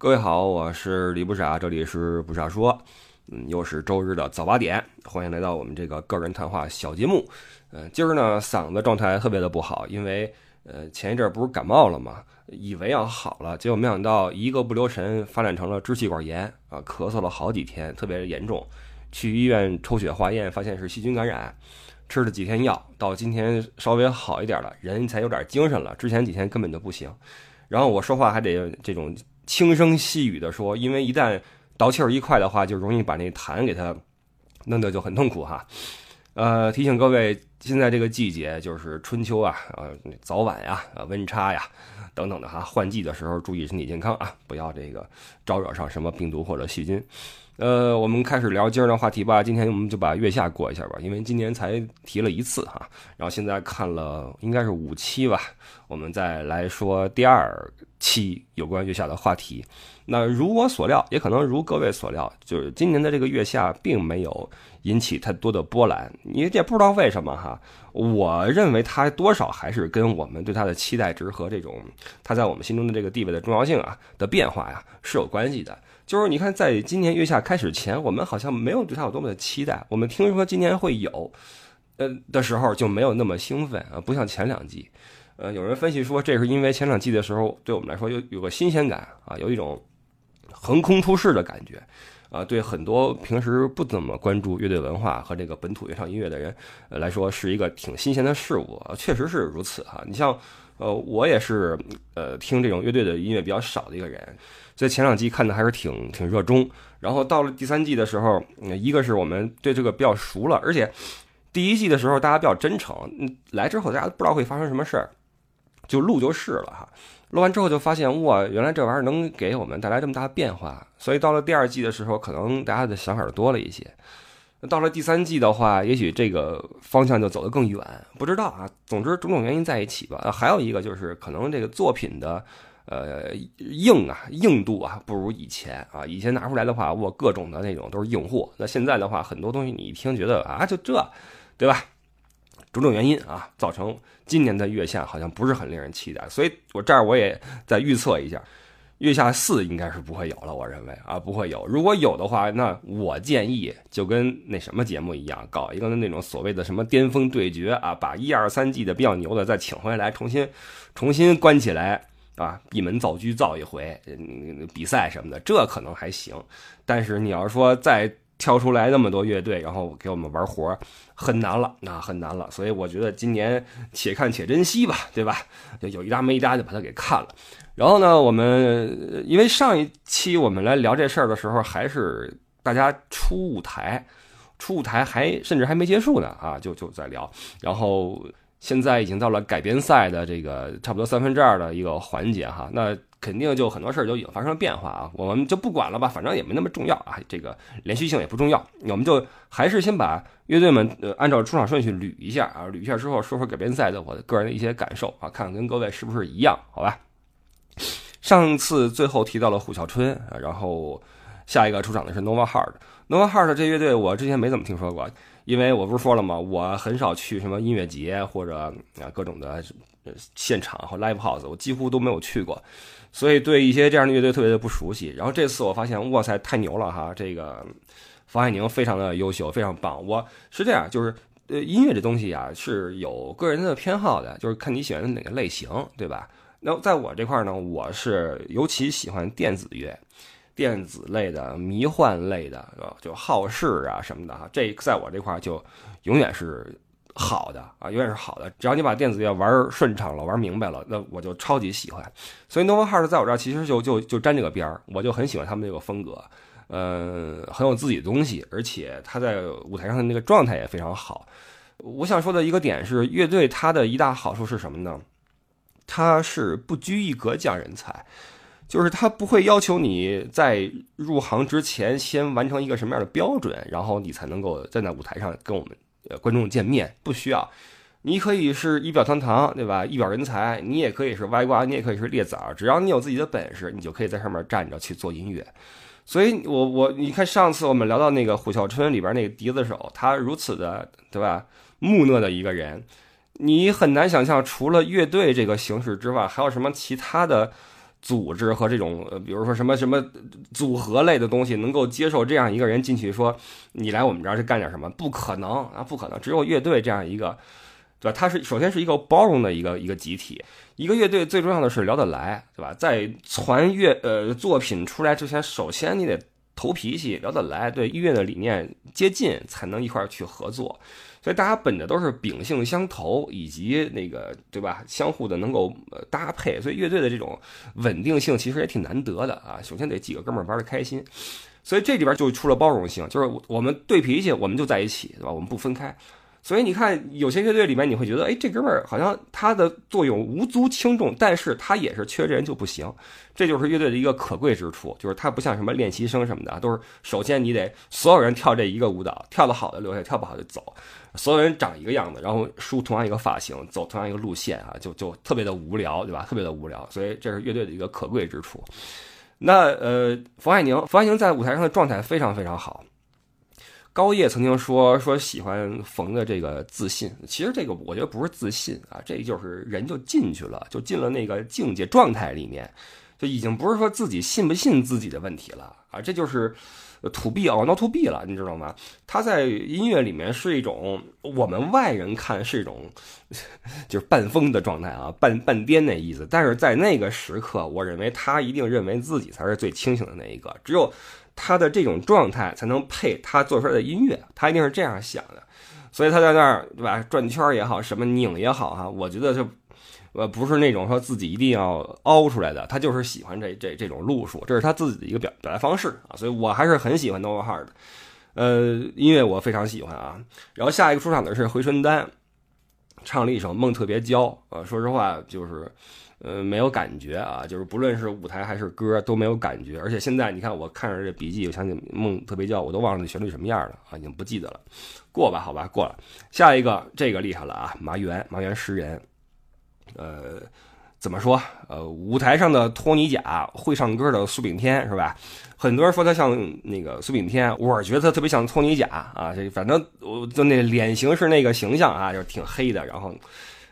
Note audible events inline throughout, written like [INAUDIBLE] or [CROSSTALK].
各位好，我是李不傻，这里是不傻说，嗯，又是周日的早八点，欢迎来到我们这个个人谈话小节目。嗯，今儿呢嗓子状态特别的不好，因为呃前一阵不是感冒了嘛，以为要好了，结果没想到一个不留神发展成了支气管炎啊，咳嗽了好几天，特别严重，去医院抽血化验，发现是细菌感染，吃了几天药，到今天稍微好一点了，人才有点精神了，之前几天根本就不行。然后我说话还得这种。轻声细语的说，因为一旦倒气儿一快的话，就容易把那痰给它弄得就很痛苦哈。呃，提醒各位，现在这个季节就是春秋啊，呃，早晚呀，呃，温差呀，等等的哈，换季的时候注意身体健康啊，不要这个招惹上什么病毒或者细菌。呃，我们开始聊今儿的话题吧。今天我们就把月下过一下吧，因为今年才提了一次哈，然后现在看了应该是五期吧，我们再来说第二期有关月下的话题。那如我所料，也可能如各位所料，就是今年的这个月下并没有引起太多的波澜。你也不知道为什么哈，我认为它多少还是跟我们对它的期待值和这种它在我们心中的这个地位的重要性啊的变化呀是有关系的。就是你看，在今年月下开始前，我们好像没有对它有多么的期待。我们听说今年会有，呃的时候就没有那么兴奋啊，不像前两季。呃，有人分析说，这是因为前两季的时候，对我们来说有有个新鲜感啊，有一种横空出世的感觉啊，对很多平时不怎么关注乐队文化和这个本土原创音乐的人来说，是一个挺新鲜的事物。确实是如此哈。你像，呃，我也是呃听这种乐队的音乐比较少的一个人。所以前两季看的还是挺挺热衷，然后到了第三季的时候，一个是我们对这个比较熟了，而且第一季的时候大家比较真诚，来之后大家不知道会发生什么事儿，就录就是了哈。录完之后就发现哇，原来这玩意儿能给我们带来这么大的变化。所以到了第二季的时候，可能大家的想法就多了一些。到了第三季的话，也许这个方向就走得更远，不知道啊。总之种种原因在一起吧。还有一个就是可能这个作品的。呃，硬啊，硬度啊，不如以前啊。以前拿出来的话，我各种的那种都是硬货。那现在的话，很多东西你一听觉得啊，就这，对吧？种种原因啊，造成今年的月下好像不是很令人期待。所以我这儿我也再预测一下，月下四应该是不会有了。我认为啊，不会有。如果有的话，那我建议就跟那什么节目一样，搞一个那种所谓的什么巅峰对决啊，把一二三季的比较牛的再请回来，重新重新关起来。啊，闭门造车造一回，比赛什么的，这可能还行。但是你要说再挑出来那么多乐队，然后给我们玩活，很难了，那很难了。所以我觉得今年且看且珍惜吧，对吧？就有一搭没一搭就把它给看了。然后呢，我们因为上一期我们来聊这事儿的时候，还是大家出舞台，出舞台还甚至还没结束呢啊，就就在聊，然后。现在已经到了改编赛的这个差不多三分之二的一个环节哈，那肯定就很多事儿就已经发生了变化啊，我们就不管了吧，反正也没那么重要啊，这个连续性也不重要，我们就还是先把乐队们呃按照出场顺序捋一下啊，捋一下之后说说改编赛的我的个人的一些感受啊，看看跟各位是不是一样，好吧？上次最后提到了虎啸春，然后下一个出场的是 Nova Heart，Nova Heart 这乐队我之前没怎么听说过。因为我不是说了吗？我很少去什么音乐节或者啊各种的现场和 live house，我几乎都没有去过，所以对一些这样的乐队特别的不熟悉。然后这次我发现，哇塞，太牛了哈！这个方海宁非常的优秀，非常棒。我是这样，就是呃音乐这东西啊是有个人的偏好的，就是看你喜欢的哪个类型，对吧？那在我这块呢，我是尤其喜欢电子乐。电子类的、迷幻类的，就好事啊什么的哈，这在我这块就永远是好的啊，永远是好的。只要你把电子乐玩顺畅了、玩明白了，那我就超级喜欢。所以 Nova Heart 在我这儿其实就就就沾这个边儿，我就很喜欢他们这个风格，嗯，很有自己的东西，而且他在舞台上的那个状态也非常好。我想说的一个点是，乐队它的一大好处是什么呢？它是不拘一格降人才。就是他不会要求你在入行之前先完成一个什么样的标准，然后你才能够站在舞台上跟我们呃观众见面。不需要，你可以是仪表堂堂，对吧？一表人才，你也可以是歪瓜，你也可以是裂枣，只要你有自己的本事，你就可以在上面站着去做音乐。所以，我我你看上次我们聊到那个虎啸春里边那个笛子手，他如此的对吧？木讷的一个人，你很难想象除了乐队这个形式之外，还有什么其他的。组织和这种，比如说什么什么组合类的东西，能够接受这样一个人进去说你来我们这儿去干点什么？不可能啊，不可能！只有乐队这样一个，对吧？它是首先是一个包容的一个一个集体，一个乐队最重要的是聊得来，对吧？在传乐呃作品出来之前，首先你得投脾气，聊得来，对音乐的理念接近，才能一块儿去合作。所以大家本着都是秉性相投，以及那个对吧，相互的能够搭配，所以乐队的这种稳定性其实也挺难得的啊。首先得几个哥们儿玩的开心，所以这里边就出了包容性，就是我们对脾气，我们就在一起，对吧？我们不分开。所以你看，有些乐队里面你会觉得，哎，这哥们儿好像他的作用无足轻重，但是他也是缺这人就不行。这就是乐队的一个可贵之处，就是他不像什么练习生什么的，都是首先你得所有人跳这一个舞蹈，跳得好的留下，跳不好就走。所有人长一个样子，然后梳同样一个发型，走同样一个路线啊，就就特别的无聊，对吧？特别的无聊。所以这是乐队的一个可贵之处。那呃，冯爱宁，冯爱宁在舞台上的状态非常非常好。高叶曾经说说喜欢冯的这个自信，其实这个我觉得不是自信啊，这就是人就进去了，就进了那个境界状态里面，就已经不是说自己信不信自己的问题了啊，这就是土 B 啊，not to be 了，你知道吗？他在音乐里面是一种我们外人看是一种就是半疯的状态啊，半半癫那意思，但是在那个时刻，我认为他一定认为自己才是最清醒的那一个，只有。他的这种状态才能配他做出来的音乐，他一定是这样想的，所以他在那儿对吧？转圈也好，什么拧也好哈，我觉得就呃不是那种说自己一定要凹出来的，他就是喜欢这这这种路数，这是他自己的一个表表达方式啊，所以我还是很喜欢 Nova Hard 的，呃，音乐我非常喜欢啊。然后下一个出场的是回春丹，唱了一首《梦特别娇》啊，说实话就是。呃，没有感觉啊，就是不论是舞台还是歌都没有感觉，而且现在你看我看着这笔记，我想起梦特别叫，我都忘了那旋律什么样了啊，已经不记得了。过吧，好吧，过了。下一个这个厉害了啊，麻原麻原诗人，呃，怎么说？呃，舞台上的托尼贾，会唱歌的苏炳添是吧？很多人说他像那个苏炳添，我觉得他特别像托尼贾啊，这反正我就那脸型是那个形象啊，就是挺黑的，然后，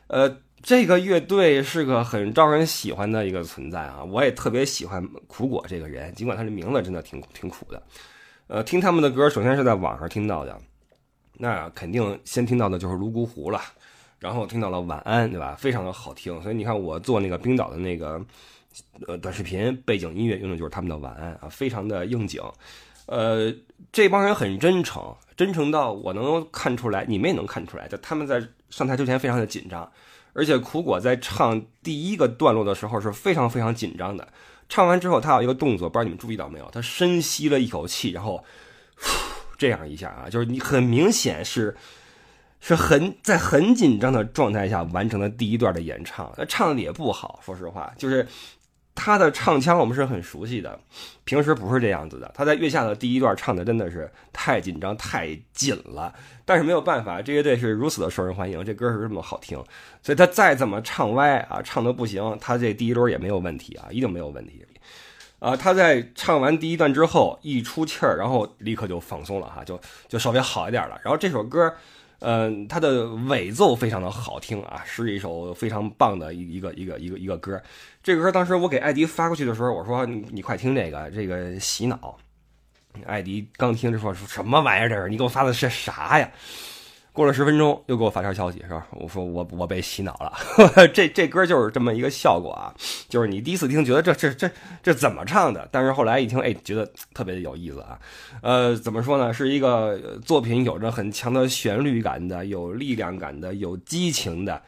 呃。这个乐队是个很招人喜欢的一个存在啊！我也特别喜欢苦果这个人，尽管他的名字真的挺挺苦的。呃，听他们的歌，首先是在网上听到的，那肯定先听到的就是《泸沽湖》了，然后听到了《晚安》，对吧？非常的好听。所以你看，我做那个冰岛的那个呃短视频，背景音乐用的就是他们的《晚安》啊，非常的应景。呃，这帮人很真诚，真诚到我能看出来，你们也能看出来，就他们在上台之前非常的紧张。而且苦果在唱第一个段落的时候是非常非常紧张的，唱完之后他有一个动作，不知道你们注意到没有？他深吸了一口气，然后这样一下啊，就是你很明显是是很在很紧张的状态下完成了第一段的演唱，他唱的也不好，说实话，就是。他的唱腔我们是很熟悉的，平时不是这样子的。他在月下的第一段唱的真的是太紧张太紧了，但是没有办法，这乐队是如此的受人欢迎，这歌是这么好听，所以他再怎么唱歪啊，唱的不行，他这第一轮也没有问题啊，一定没有问题。啊，他在唱完第一段之后一出气儿，然后立刻就放松了哈，就就稍微好一点了。然后这首歌。嗯，它的尾奏非常的好听啊，是一首非常棒的一一个一个一个一个歌。这个歌当时我给艾迪发过去的时候，我说你你快听这个，这个洗脑。艾迪刚听着说说什么玩意儿这是？你给我发的是啥呀？过了十分钟，又给我发条消息，是吧？我说我我被洗脑了，[LAUGHS] 这这歌就是这么一个效果啊，就是你第一次听觉得这这这这怎么唱的，但是后来一听，哎，觉得特别的有意思啊。呃，怎么说呢？是一个作品，有着很强的旋律感的，有力量感的，有激情的，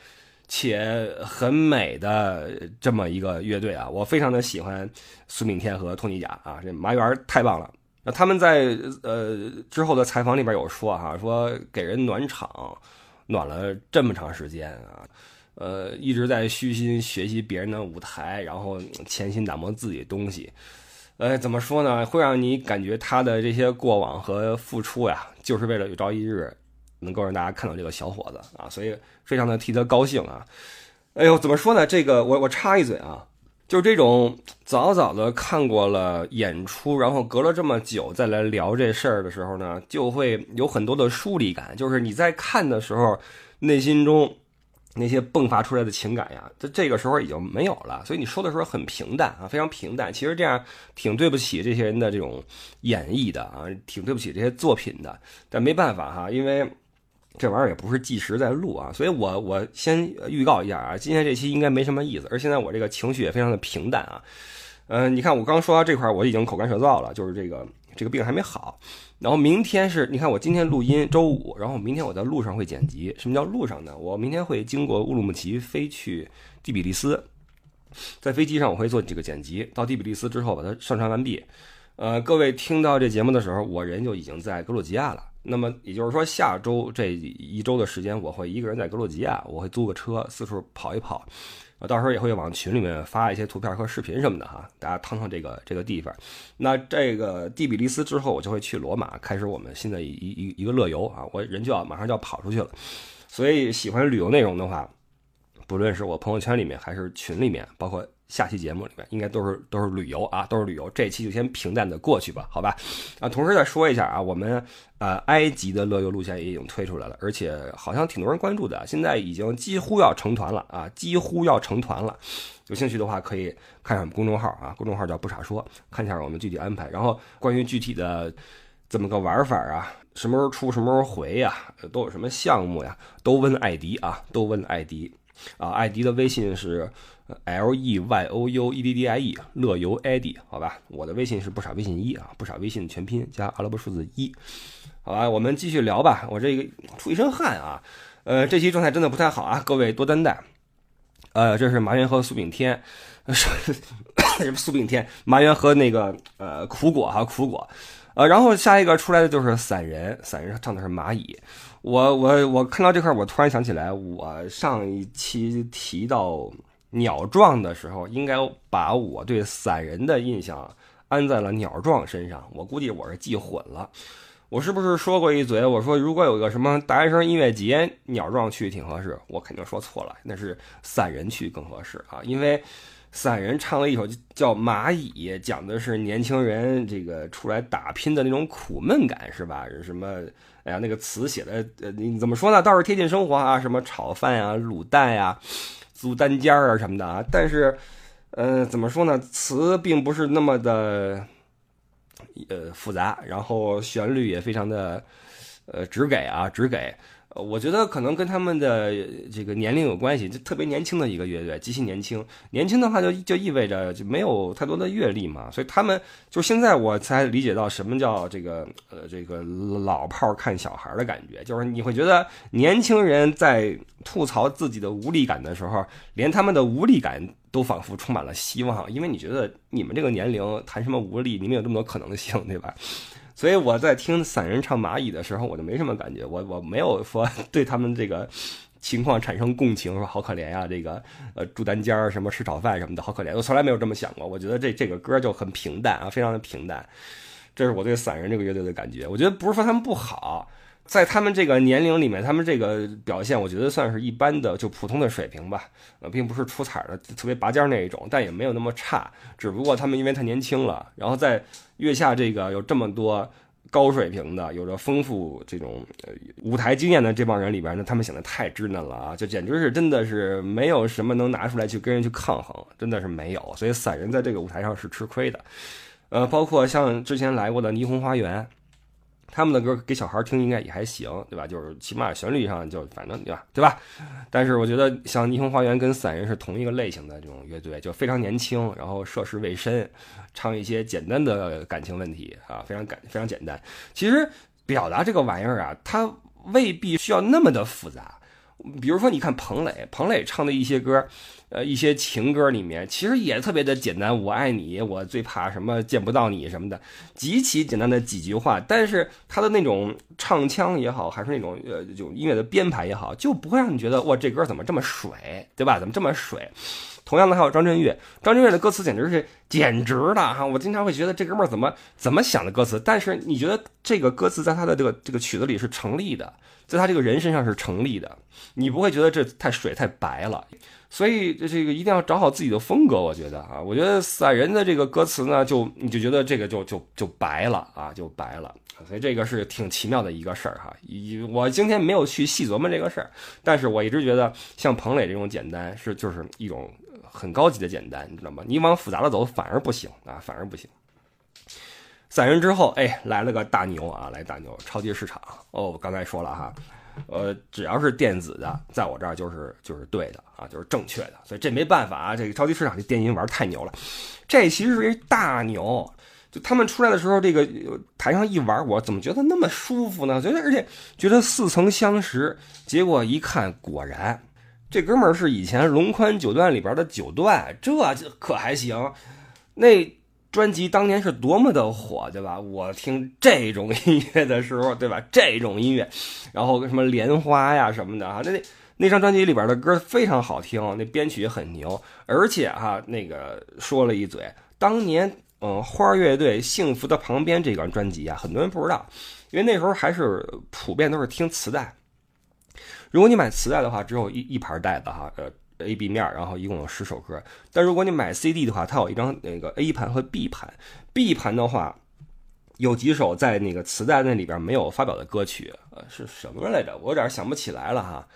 且很美的这么一个乐队啊。我非常的喜欢苏炳添和托尼贾啊，这麻园太棒了。那他们在呃之后的采访里边有说哈，说给人暖场，暖了这么长时间啊，呃一直在虚心学习别人的舞台，然后潜心打磨自己的东西，呃怎么说呢？会让你感觉他的这些过往和付出呀，就是为了有朝一日能够让大家看到这个小伙子啊，所以非常的替他高兴啊。哎呦，怎么说呢？这个我我插一嘴啊。就是这种早早的看过了演出，然后隔了这么久再来聊这事儿的时候呢，就会有很多的疏离感。就是你在看的时候，内心中那些迸发出来的情感呀，这这个时候已经没有了，所以你说的时候很平淡啊，非常平淡。其实这样挺对不起这些人的这种演绎的啊，挺对不起这些作品的。但没办法哈，因为这玩意儿也不是计时在录啊，所以我我先预告一下啊，今天这期应该没什么意思。而现在我这个情绪也非常的平淡啊。嗯，你看我刚说到这块，我已经口干舌燥了，就是这个这个病还没好。然后明天是，你看我今天录音，周五，然后明天我在路上会剪辑。什么叫路上呢？我明天会经过乌鲁木齐飞去第比利斯，在飞机上我会做这个剪辑，到第比利斯之后把它上传完毕。呃，各位听到这节目的时候，我人就已经在格鲁吉亚了。那么也就是说，下周这一周的时间，我会一个人在格鲁吉亚，我会租个车四处跑一跑。到时候也会往群里面发一些图片和视频什么的哈，大家趟趟这个这个地方。那这个第比利斯之后，我就会去罗马，开始我们新的一一一个乐游啊，我人就要马上就要跑出去了。所以喜欢旅游内容的话，不论是我朋友圈里面还是群里面，包括。下期节目里面应该都是都是旅游啊，都是旅游。这期就先平淡的过去吧，好吧？啊，同时再说一下啊，我们呃埃及的乐游路线也已经推出来了，而且好像挺多人关注的，现在已经几乎要成团了啊，几乎要成团了。有兴趣的话可以看上我们公众号啊，公众号叫不傻说，看一下我们具体安排。然后关于具体的怎么个玩法啊，什么时候出，什么时候回呀，都有什么项目呀，都问艾迪啊，都问艾迪啊，艾迪的微信是。L E Y O U E D D I E 乐游 ID 好吧，我的微信是不傻微信一啊，不傻微信全拼加阿拉伯数字一，好吧，我们继续聊吧。我这个出一身汗啊，呃，这期状态真的不太好啊，各位多担待。呃，这是麻原和苏炳添，什么苏炳添？麻原和那个呃苦果哈苦果，呃，然后下一个出来的就是散人，散人唱的是蚂蚁。我我我看到这块，我突然想起来，我上一期提到。鸟壮的时候，应该把我对散人的印象安在了鸟壮身上。我估计我是记混了。我是不是说过一嘴？我说如果有个什么大学生音乐节，鸟壮去挺合适。我肯定说错了，那是散人去更合适啊。因为散人唱了一首叫《蚂蚁》，讲的是年轻人这个出来打拼的那种苦闷感，是吧？什么？哎呀，那个词写的，呃，怎么说呢？倒是贴近生活啊，什么炒饭呀、卤蛋呀。租单间啊什么的啊，但是，呃，怎么说呢？词并不是那么的，呃，复杂，然后旋律也非常的，呃，直给啊，直给。我觉得可能跟他们的这个年龄有关系，就特别年轻的一个乐队，极其年轻。年轻的话就就意味着就没有太多的阅历嘛，所以他们就现在我才理解到什么叫这个呃这个老炮看小孩的感觉，就是你会觉得年轻人在吐槽自己的无力感的时候，连他们的无力感都仿佛充满了希望，因为你觉得你们这个年龄谈什么无力，你们有这么多可能性，对吧？所以我在听散人唱蚂蚁的时候，我就没什么感觉，我我没有说对他们这个情况产生共情，说好可怜呀，这个呃住单间儿什么吃炒饭什么的好可怜，我从来没有这么想过。我觉得这这个歌就很平淡啊，非常的平淡，这是我对散人这个乐队的感觉。我觉得不是说他们不好。在他们这个年龄里面，他们这个表现，我觉得算是一般的，就普通的水平吧。呃，并不是出彩的，特别拔尖那一种，但也没有那么差。只不过他们因为太年轻了，然后在月下这个有这么多高水平的、有着丰富这种舞台经验的这帮人里边呢，他们显得太稚嫩了啊！就简直是真的是没有什么能拿出来去跟人去抗衡，真的是没有。所以散人在这个舞台上是吃亏的。呃，包括像之前来过的霓虹花园。他们的歌给小孩听应该也还行，对吧？就是起码旋律上就反正对吧，对吧？但是我觉得像霓虹花园跟散人是同一个类型的这种乐队，就非常年轻，然后涉世未深，唱一些简单的感情问题啊，非常感非常简单。其实表达这个玩意儿啊，它未必需要那么的复杂。比如说，你看彭磊，彭磊唱的一些歌。呃，一些情歌里面其实也特别的简单，我爱你，我最怕什么见不到你什么的，极其简单的几句话，但是他的那种唱腔也好，还是那种呃，就音乐的编排也好，就不会让你觉得哇，这歌怎么这么水，对吧？怎么这么水？同样的还有张震岳，张震岳的歌词简直是简直的哈，我经常会觉得这哥们儿怎么怎么想的歌词，但是你觉得这个歌词在他的这个这个曲子里是成立的，在他这个人身上是成立的，你不会觉得这太水太白了。所以这个一定要找好自己的风格，我觉得啊，我觉得散人的这个歌词呢，就你就觉得这个就就就白了啊，就白了。所以这个是挺奇妙的一个事儿哈。我今天没有去细琢磨这个事儿，但是我一直觉得像彭磊这种简单是就是一种很高级的简单，你知道吗？你往复杂的走反而不行啊，反而不行。散人之后，哎，来了个大牛啊，来大牛，超级市场哦。刚才说了哈，呃，只要是电子的，在我这儿就是就是对的啊，就是正确的，所以这没办法啊。这个超级市场这电音玩太牛了，这其实是一大牛。就他们出来的时候，这个台上一玩，我怎么觉得那么舒服呢？觉得而且觉得似曾相识。结果一看，果然这哥们儿是以前龙宽九段里边的九段，这可还行？那。专辑当年是多么的火，对吧？我听这种音乐的时候，对吧？这种音乐，然后什么莲花呀什么的啊，那那那张专辑里边的歌非常好听，那编曲也很牛，而且哈，那个说了一嘴，当年嗯，花儿乐队《幸福的旁边》这张专辑啊，很多人不知道，因为那时候还是普遍都是听磁带，如果你买磁带的话，只有一一盘带子哈，呃。A、B 面，然后一共有十首歌。但如果你买 CD 的话，它有一张那个 A 盘和 B 盘。B 盘的话，有几首在那个磁带那里边没有发表的歌曲，呃，是什么来着？我有点想不起来了哈，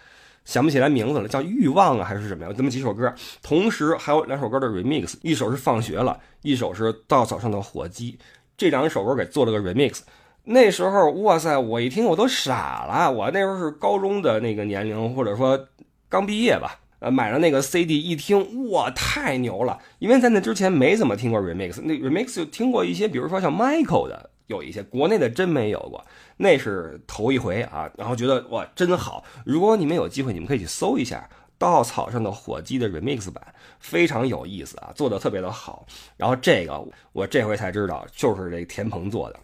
想不起来名字了，叫《欲望》啊还是什么呀？这么几首歌，同时还有两首歌的 remix，一首是《放学了》，一首是《稻草上的火鸡》，这两首歌给做了个 remix。那时候，哇塞，我一听我都傻了。我那时候是高中的那个年龄，或者说刚毕业吧。呃，买了那个 CD，一听哇，太牛了！因为在那之前没怎么听过 remix，那 remix 就听过一些，比如说像 Michael 的，有一些国内的真没有过，那是头一回啊。然后觉得哇，真好！如果你们有机会，你们可以去搜一下《稻草上的火鸡》的 remix 版，非常有意思啊，做的特别的好。然后这个我这回才知道，就是这田鹏做的，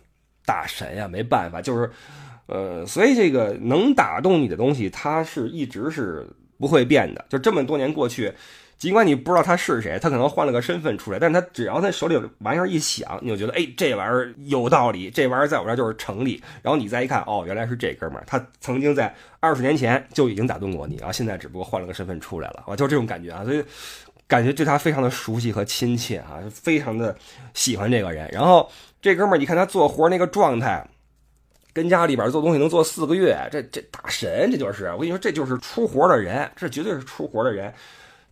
大神呀！没办法，就是，呃，所以这个能打动你的东西，它是一直是。不会变的，就这么多年过去，尽管你不知道他是谁，他可能换了个身份出来，但是他只要他手里玩意儿一响，你就觉得，哎，这玩意儿有道理，这玩意儿在我这儿就是成立。然后你再一看，哦，原来是这哥们儿，他曾经在二十年前就已经打动过你，然后现在只不过换了个身份出来了，啊，就这种感觉啊，所以感觉对他非常的熟悉和亲切啊，非常的喜欢这个人。然后这哥们儿，你看他做活那个状态。跟家里边做东西能做四个月，这这大神，这就是我跟你说，这就是出活的人，这绝对是出活的人。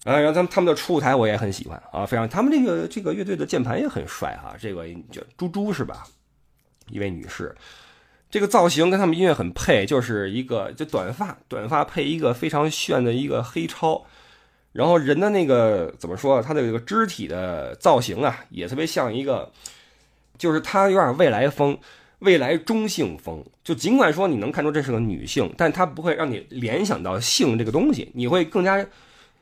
啊，然后他们他们的出台我也很喜欢啊，非常他们这个这个乐队的键盘也很帅哈，这个叫猪猪是吧？一位女士，这个造型跟他们音乐很配，就是一个就短发，短发配一个非常炫的一个黑超，然后人的那个怎么说，他的这个肢体的造型啊，也特别像一个，就是他有点未来风。未来中性风，就尽管说你能看出这是个女性，但它不会让你联想到性这个东西，你会更加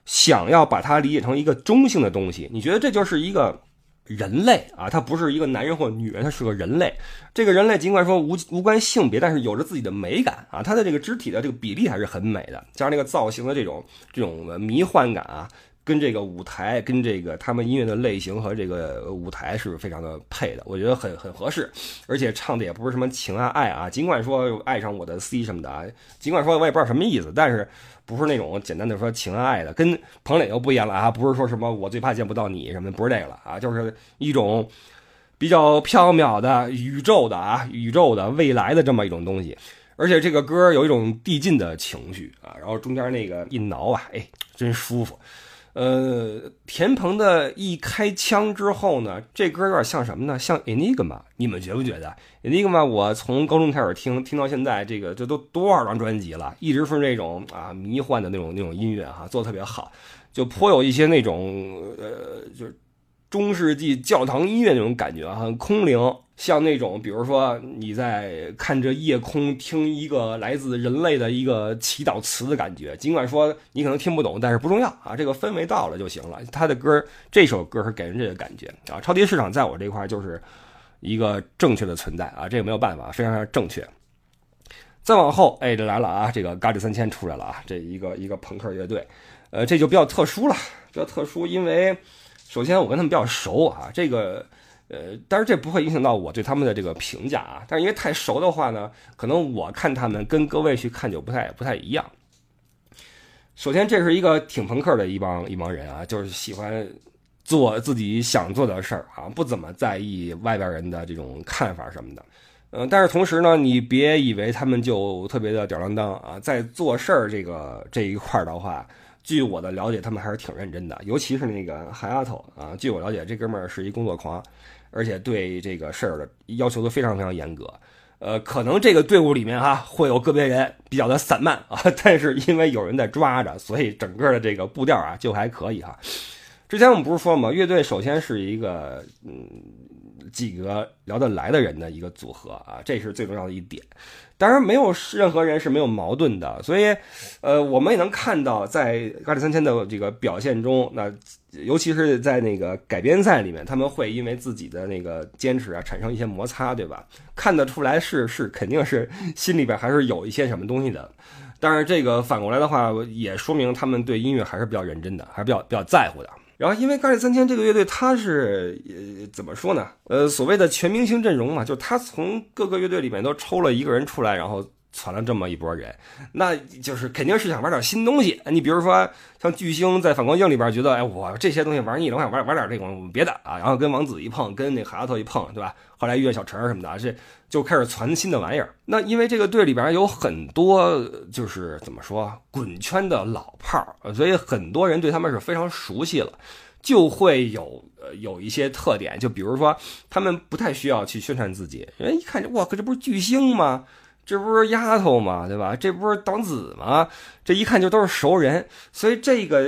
想要把它理解成一个中性的东西。你觉得这就是一个人类啊，他不是一个男人或女人，他是个人类。这个人类尽管说无无关性别，但是有着自己的美感啊，他的这个肢体的这个比例还是很美的，加上那个造型的这种这种迷幻感啊。跟这个舞台，跟这个他们音乐的类型和这个舞台是非常的配的，我觉得很很合适，而且唱的也不是什么情啊爱啊，尽管说爱上我的 C 什么的啊，尽管说我也不知道什么意思，但是不是那种简单的说情啊爱的，跟彭磊又不一样了啊，不是说什么我最怕见不到你什么，不是这个了啊，就是一种比较飘渺的宇宙的啊，宇宙的未来的这么一种东西，而且这个歌有一种递进的情绪啊，然后中间那个一挠啊，哎，真舒服。呃，田鹏的一开枪之后呢，这歌有点像什么呢？像 Enigma，你们觉不觉得？Enigma，我从高中开始听，听到现在，这个这都多少张专辑了，一直是那种啊迷幻的那种那种音乐哈，做的特别好，就颇有一些那种呃，就是中世纪教堂音乐那种感觉，很空灵。像那种，比如说你在看着夜空，听一个来自人类的一个祈祷词的感觉。尽管说你可能听不懂，但是不重要啊，这个氛围到了就行了。他的歌，这首歌是给人这个感觉啊。超级市场在我这块就是一个正确的存在啊，这个没有办法，非常非常正确。再往后，哎，这来了啊，这个咖喱三千出来了啊，这一个一个朋克乐队，呃，这就比较特殊了，比较特殊，因为首先我跟他们比较熟啊，这个。呃，但是这不会影响到我对他们的这个评价啊。但是因为太熟的话呢，可能我看他们跟各位去看就不太不太一样。首先，这是一个挺朋克的一帮一帮人啊，就是喜欢做自己想做的事儿啊，不怎么在意外边人的这种看法什么的。嗯，但是同时呢，你别以为他们就特别的吊儿郎当啊，在做事儿这个这一块的话，据我的了解，他们还是挺认真的。尤其是那个韩丫头啊，据我了解，这哥们儿是一工作狂，而且对这个事儿的要求都非常非常严格。呃，可能这个队伍里面哈会有个别人比较的散漫啊，[LAUGHS] 但是因为有人在抓着，所以整个的这个步调啊就还可以哈。之前我们不是说嘛，乐队首先是一个嗯。几个聊得来的人的一个组合啊，这是最重要的一点。当然，没有任何人是没有矛盾的，所以，呃，我们也能看到，在咖喱三千的这个表现中，那尤其是在那个改编赛里面，他们会因为自己的那个坚持啊，产生一些摩擦，对吧？看得出来是是肯定是心里边还是有一些什么东西的。但是这个反过来的话，也说明他们对音乐还是比较认真的，还是比较比较在乎的。然后，因为咖喱三千这个乐队，他是呃怎么说呢？呃，所谓的全明星阵容嘛，就他从各个乐队里面都抽了一个人出来，然后攒了这么一波人，那就是肯定是想玩点新东西。你比如说像巨星在反光镜里边觉得，哎，我这些东西玩腻了，我想玩玩点这种别的啊。然后跟王子一碰，跟那哈头一碰，对吧？后来遇见小陈什么的，这就开始攒新的玩意儿。那因为这个队里边有很多就是怎么说滚圈的老炮儿，所以很多人对他们是非常熟悉了，就会有呃有一些特点，就比如说他们不太需要去宣传自己，人一看哇，可这不是巨星吗？这不是丫头吗？对吧？这不是党子吗？这一看就都是熟人，所以这个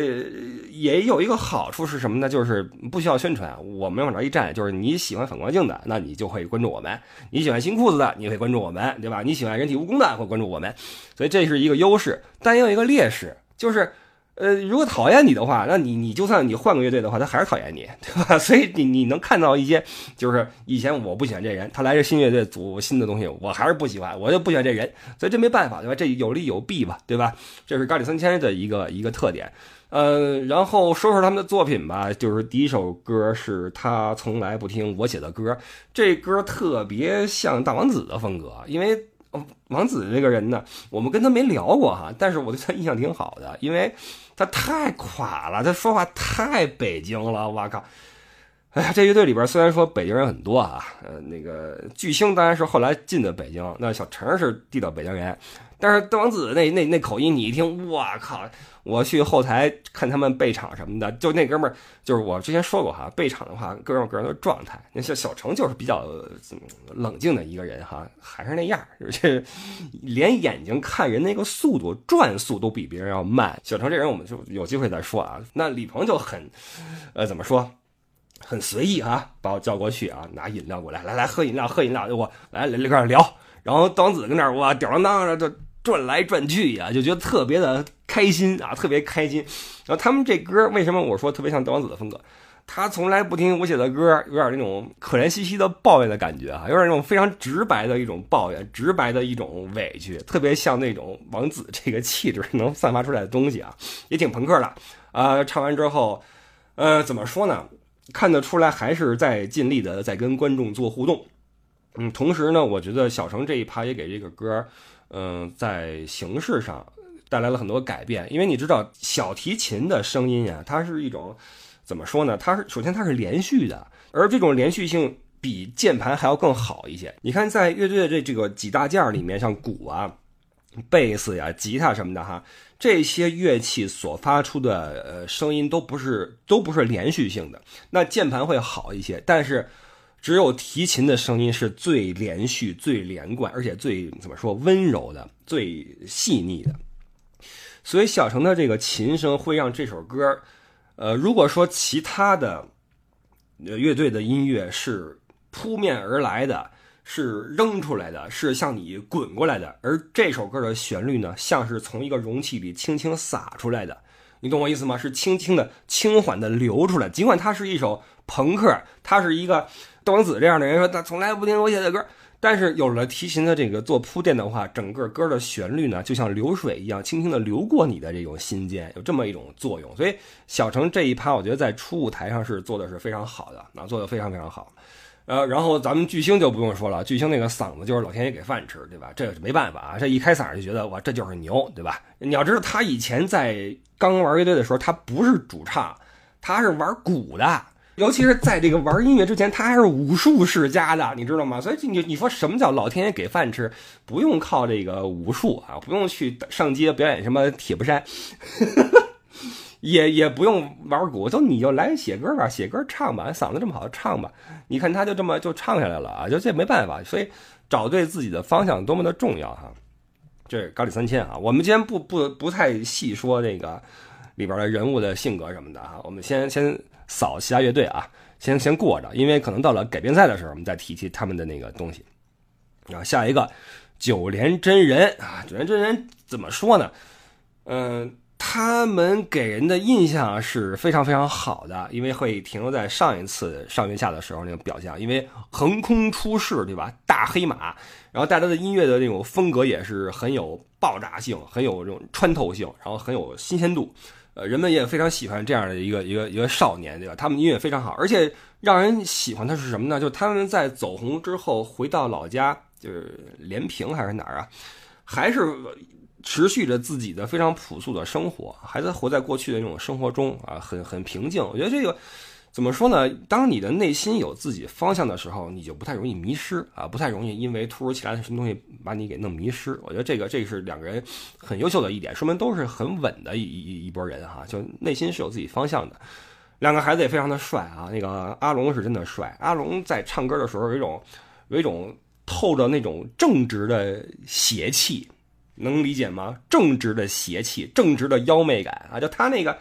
也有一个好处是什么呢？就是不需要宣传，我们往这一站，就是你喜欢反光镜的，那你就会关注我们；你喜欢新裤子的，你会关注我们，对吧？你喜欢人体蜈蚣的，会关注我们。所以这是一个优势，但也有一个劣势，就是。呃，如果讨厌你的话，那你你就算你换个乐队的话，他还是讨厌你，对吧？[LAUGHS] 所以你你能看到一些，就是以前我不喜欢这人，他来这新乐队组新的东西，我还是不喜欢，我就不喜欢这人，所以这没办法，对吧？这有利有弊吧，对吧？这是咖喱三千的一个一个特点。呃，然后说说他们的作品吧，就是第一首歌是他从来不听我写的歌，这歌特别像大王子的风格，因为。王子这个人呢，我们跟他没聊过哈，但是我对他印象挺好的，因为他太垮了，他说话太北京了，我靠！哎呀，这乐队里边虽然说北京人很多啊，呃，那个巨星当然是后来进的北京，那小陈是地道北京人，但是大王子那那那口音，你一听，我靠！我去后台看他们备场什么的，就那哥们儿，就是我之前说过哈，备场的话各种各样的状态。那像小程就是比较冷静的一个人哈，还是那样，这 [LAUGHS] 连眼睛看人那个速度转速都比别人要慢。小程这人我们就有机会再说啊。那李鹏就很，呃，怎么说，很随意啊，把我叫过去啊，拿饮料过来，来来喝饮料，喝饮料，我来来跟聊。然后王子跟那儿哇吊儿郎当的就转来转去呀，就觉得特别的。开心啊，特别开心。然后他们这歌为什么我说特别像王子的风格？他从来不听我写的歌，有点那种可怜兮兮的抱怨的感觉啊，有点那种非常直白的一种抱怨，直白的一种委屈，特别像那种王子这个气质能散发出来的东西啊，也挺朋克的啊。唱完之后，呃，怎么说呢？看得出来还是在尽力的在跟观众做互动。嗯，同时呢，我觉得小程这一趴也给这个歌，嗯，在形式上。带来了很多改变，因为你知道小提琴的声音呀，它是一种怎么说呢？它是首先它是连续的，而这种连续性比键盘还要更好一些。你看，在乐队的这这个几大件里面，像鼓啊、贝斯呀、吉他什么的哈，这些乐器所发出的呃声音都不是都不是连续性的。那键盘会好一些，但是只有提琴的声音是最连续、最连贯，而且最怎么说温柔的、最细腻的。所以小程的这个琴声会让这首歌，呃，如果说其他的乐队的音乐是扑面而来的，是扔出来的，是向你滚过来的，而这首歌的旋律呢，像是从一个容器里轻轻洒出来的，你懂我意思吗？是轻轻的、轻缓的流出来。尽管它是一首朋克，它是一个窦王子这样的人说他从来不听我写的歌。但是有了提琴的这个做铺垫的话，整个歌的旋律呢，就像流水一样，轻轻的流过你的这种心间，有这么一种作用。所以小程这一趴，我觉得在初舞台上是做的是非常好的，啊，做的非常非常好。呃，然后咱们巨星就不用说了，巨星那个嗓子就是老天爷给饭吃，对吧？这没办法啊，这一开嗓就觉得哇，这就是牛，对吧？你要知道，他以前在刚玩乐队的时候，他不是主唱，他是玩鼓的。尤其是在这个玩音乐之前，他还是武术世家的，你知道吗？所以你你说什么叫老天爷给饭吃？不用靠这个武术啊，不用去上街表演什么铁布衫，[LAUGHS] 也也不用玩鼓，就你就来写歌吧，写歌唱吧，嗓子这么好，唱吧。你看他就这么就唱下来了啊，就这没办法，所以找对自己的方向多么的重要哈。这是高里三千啊，我们今天不不不太细说这个里边的人物的性格什么的哈，我们先先。扫其他乐队啊，先先过着，因为可能到了改编赛的时候，我们再提提他们的那个东西。啊，下一个九连真人啊，九连真人怎么说呢？嗯，他们给人的印象是非常非常好的，因为会停留在上一次上月下的时候那个表象，因为横空出世，对吧？大黑马，然后带来的音乐的那种风格也是很有爆炸性，很有这种穿透性，然后很有新鲜度。呃，人们也非常喜欢这样的一个一个一个少年，对吧？他们音乐非常好，而且让人喜欢的是什么呢？就是他们在走红之后回到老家，就是连平还是哪儿啊？还是持续着自己的非常朴素的生活，还在活在过去的那种生活中啊，很很平静。我觉得这个。怎么说呢？当你的内心有自己方向的时候，你就不太容易迷失啊，不太容易因为突如其来的什么东西把你给弄迷失。我觉得这个这是两个人很优秀的一点，说明都是很稳的一一一波人哈，就内心是有自己方向的。两个孩子也非常的帅啊，那个阿龙是真的帅。阿龙在唱歌的时候有一种有一种透着那种正直的邪气，能理解吗？正直的邪气，正直的妖媚感啊，就他那个。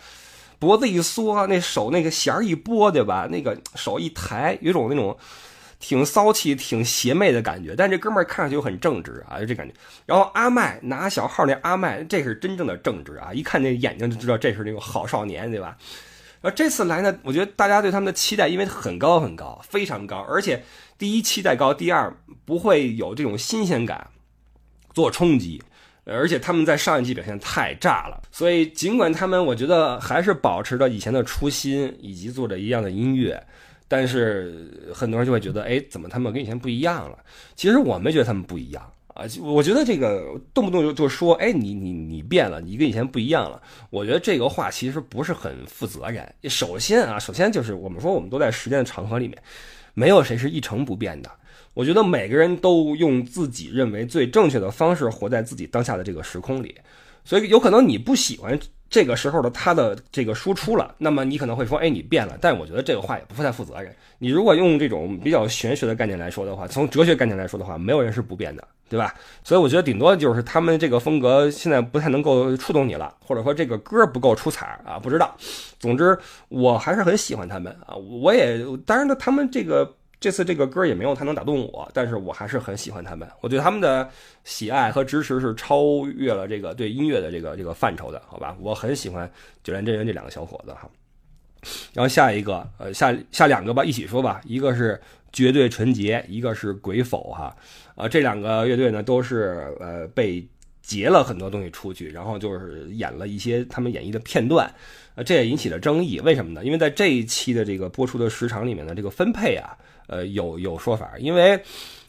脖子一缩，那手那个弦一拨，对吧？那个手一抬，有种那种挺骚气、挺邪魅的感觉。但这哥们儿看上去又很正直啊，就这感觉。然后阿麦拿小号那阿麦，这是真正的正直啊！一看那眼睛就知道这是那种好少年，对吧？然后，这次来呢，我觉得大家对他们的期待因为很高很高，非常高，而且第一期待高，第二不会有这种新鲜感做冲击。而且他们在上一季表现太炸了，所以尽管他们我觉得还是保持着以前的初心，以及做着一样的音乐，但是很多人就会觉得，哎，怎么他们跟以前不一样了？其实我没觉得他们不一样啊，我觉得这个动不动就就说，哎，你你你变了，你跟以前不一样了。我觉得这个话其实不是很负责任。首先啊，首先就是我们说我们都在时间的长河里面，没有谁是一成不变的。我觉得每个人都用自己认为最正确的方式活在自己当下的这个时空里，所以有可能你不喜欢这个时候的他的这个输出了，那么你可能会说，哎，你变了。但我觉得这个话也不太负责任。你如果用这种比较玄学的概念来说的话，从哲学概念来说的话，没有人是不变的，对吧？所以我觉得顶多就是他们这个风格现在不太能够触动你了，或者说这个歌不够出彩啊，不知道。总之，我还是很喜欢他们啊，我也当然呢，他们这个。这次这个歌也没有太能打动我，但是我还是很喜欢他们。我对他们的喜爱和支持是超越了这个对音乐的这个这个范畴的，好吧？我很喜欢九连真人这两个小伙子哈。然后下一个，呃，下下两个吧，一起说吧。一个是绝对纯洁，一个是鬼否哈。啊，这两个乐队呢都是呃被截了很多东西出去，然后就是演了一些他们演绎的片段，呃，这也引起了争议。为什么呢？因为在这一期的这个播出的时长里面的这个分配啊。呃，有有说法，因为，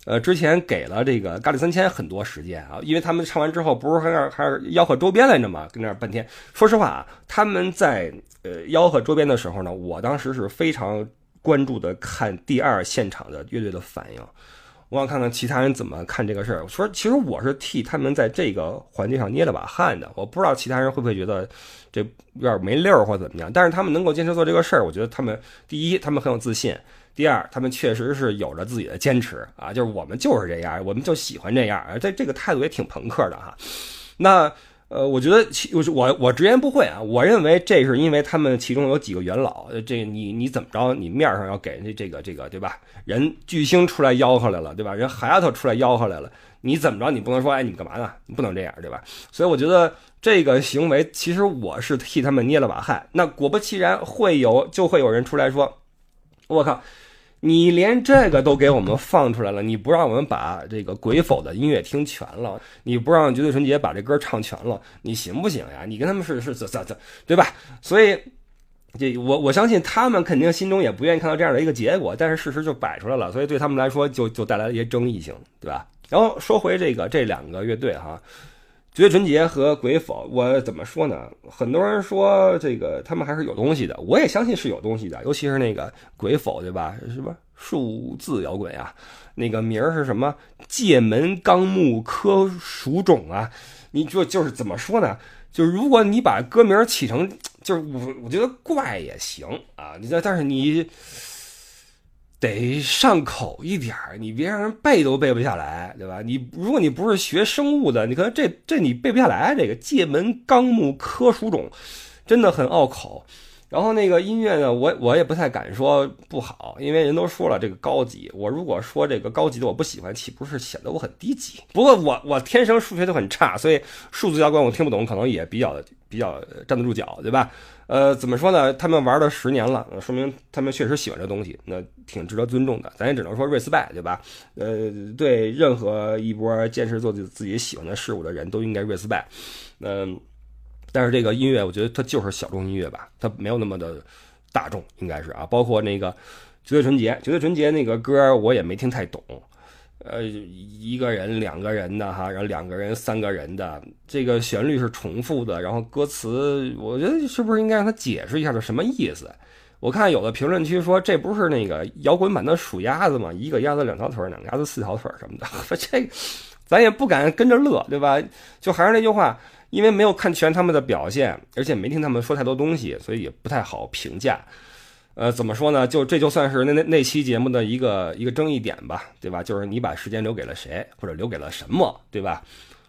呃，之前给了这个咖喱三千很多时间啊，因为他们唱完之后不是还那还是吆喝周边来着嘛，跟那半天。说实话啊，他们在呃吆喝周边的时候呢，我当时是非常关注的，看第二现场的乐队的反应，我想看看其他人怎么看这个事儿。说其实我是替他们在这个环节上捏了把汗的，我不知道其他人会不会觉得这有点没溜儿或怎么样，但是他们能够坚持做这个事儿，我觉得他们第一，他们很有自信。第二，他们确实是有着自己的坚持啊，就是我们就是这样，我们就喜欢这样，这这个态度也挺朋克的哈。那呃，我觉得其我我直言不讳啊，我认为这是因为他们其中有几个元老，这你你怎么着，你面上要给人家这个这个对吧？人巨星出来吆喝来了，对吧？人孩子出来吆喝来了，你怎么着？你不能说哎，你干嘛呢？你不能这样，对吧？所以我觉得这个行为，其实我是替他们捏了把汗。那果不其然，会有就会有人出来说，我靠。你连这个都给我们放出来了，你不让我们把这个鬼否的音乐听全了，你不让绝对纯洁把这歌唱全了，你行不行呀？你跟他们是是怎怎怎，对吧？所以，这我我相信他们肯定心中也不愿意看到这样的一个结果，但是事实就摆出来了，所以对他们来说就就带来了一些争议性，对吧？然后说回这个这两个乐队哈，绝纯洁和鬼否，我怎么说呢？很多人说这个他们还是有东西的，我也相信是有东西的。尤其是那个鬼否，对吧？什么数字摇滚啊？那个名儿是什么？界门纲目科属种啊？你说就是怎么说呢？就是如果你把歌名起成，就是我我觉得怪也行啊。你这但是你。得上口一点儿，你别让人背都背不下来，对吧？你如果你不是学生物的，你可能这这你背不下来。这个界门纲目科属种，真的很拗口。然后那个音乐呢，我我也不太敢说不好，因为人都说了这个高级。我如果说这个高级的我不喜欢，岂不是显得我很低级？不过我我天生数学就很差，所以数字教官我听不懂，可能也比较比较站得住脚，对吧？呃，怎么说呢？他们玩了十年了，说明他们确实喜欢这东西，那挺值得尊重的。咱也只能说 respect，对吧？呃，对任何一波坚持做自己喜欢的事物的人都应该 respect。嗯，但是这个音乐，我觉得它就是小众音乐吧，它没有那么的大众，应该是啊。包括那个绝对纯洁，绝对纯洁那个歌我也没听太懂。呃，一个人、两个人的哈，然后两个人、三个人的，这个旋律是重复的，然后歌词，我觉得是不是应该让他解释一下，这什么意思？我看有的评论区说，这不是那个摇滚版的数鸭子吗？一个鸭子两条腿，两个鸭子四条腿什么的，[LAUGHS] 这咱也不敢跟着乐，对吧？就还是那句话，因为没有看全他们的表现，而且没听他们说太多东西，所以也不太好评价。呃，怎么说呢？就这就算是那那那期节目的一个一个争议点吧，对吧？就是你把时间留给了谁，或者留给了什么，对吧？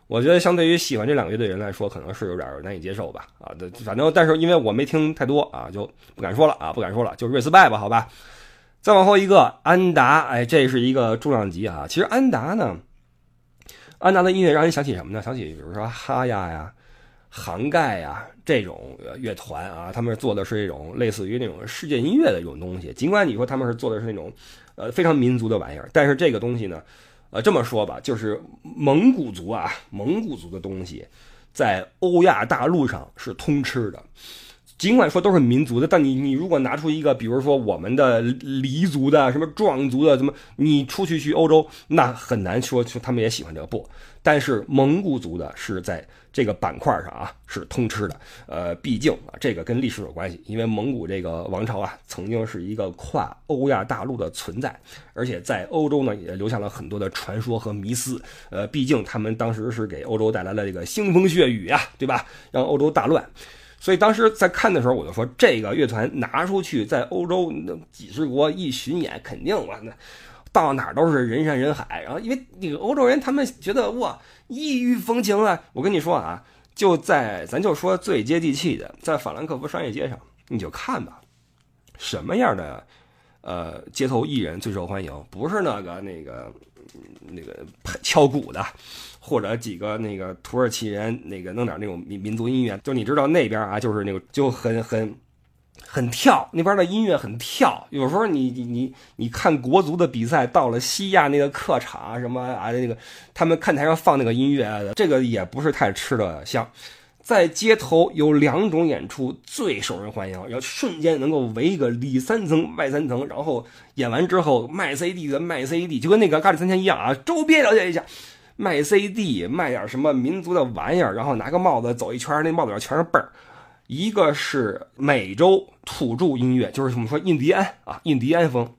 我觉得相对于喜欢这两个乐队人来说，可能是有点难以接受吧。啊，反正但是因为我没听太多啊，就不敢说了啊，不敢说了，就瑞斯拜吧，好吧。再往后一个安达，哎，这是一个重量级啊。其实安达呢，安达的音乐让人想起什么呢？想起比如说哈亚呀。涵盖呀，这种乐团啊，他们做的是一种类似于那种世界音乐的这种东西。尽管你说他们是做的是那种，呃，非常民族的玩意儿，但是这个东西呢，呃，这么说吧，就是蒙古族啊，蒙古族的东西，在欧亚大陆上是通吃的。尽管说都是民族的，但你你如果拿出一个，比如说我们的黎族的、什么壮族的，怎么你出去去欧洲，那很难说说他们也喜欢这个不。但是蒙古族的是在这个板块上啊是通吃的，呃，毕竟啊这个跟历史有关系，因为蒙古这个王朝啊曾经是一个跨欧亚大陆的存在，而且在欧洲呢也留下了很多的传说和迷思，呃，毕竟他们当时是给欧洲带来了这个腥风血雨呀，对吧？让欧洲大乱。所以当时在看的时候，我就说这个乐团拿出去在欧洲那几十国一巡演，肯定我那到哪都是人山人海。然后因为那个欧洲人他们觉得哇异域风情啊，我跟你说啊，就在咱就说最接地气的，在法兰克福商业街上，你就看吧，什么样的呃街头艺人最受欢迎？不是那个那个那个敲鼓的。或者几个那个土耳其人，那个弄点那种民民族音乐，就你知道那边啊，就是那个就很很很跳，那边的音乐很跳。有时候你你你你看国足的比赛，到了西亚那个客场什么啊，那个他们看台上放那个音乐，这个也不是太吃得香。在街头有两种演出最受人欢迎，要瞬间能够围一个里三层外三层，然后演完之后卖 CD 的卖 CD，就跟那个咖喱三千一样啊，周边了解一下。卖 CD，卖点什么民族的玩意儿，然后拿个帽子走一圈，那帽子上全是背儿。一个是美洲土著音乐，就是我们说印第安啊，印第安风，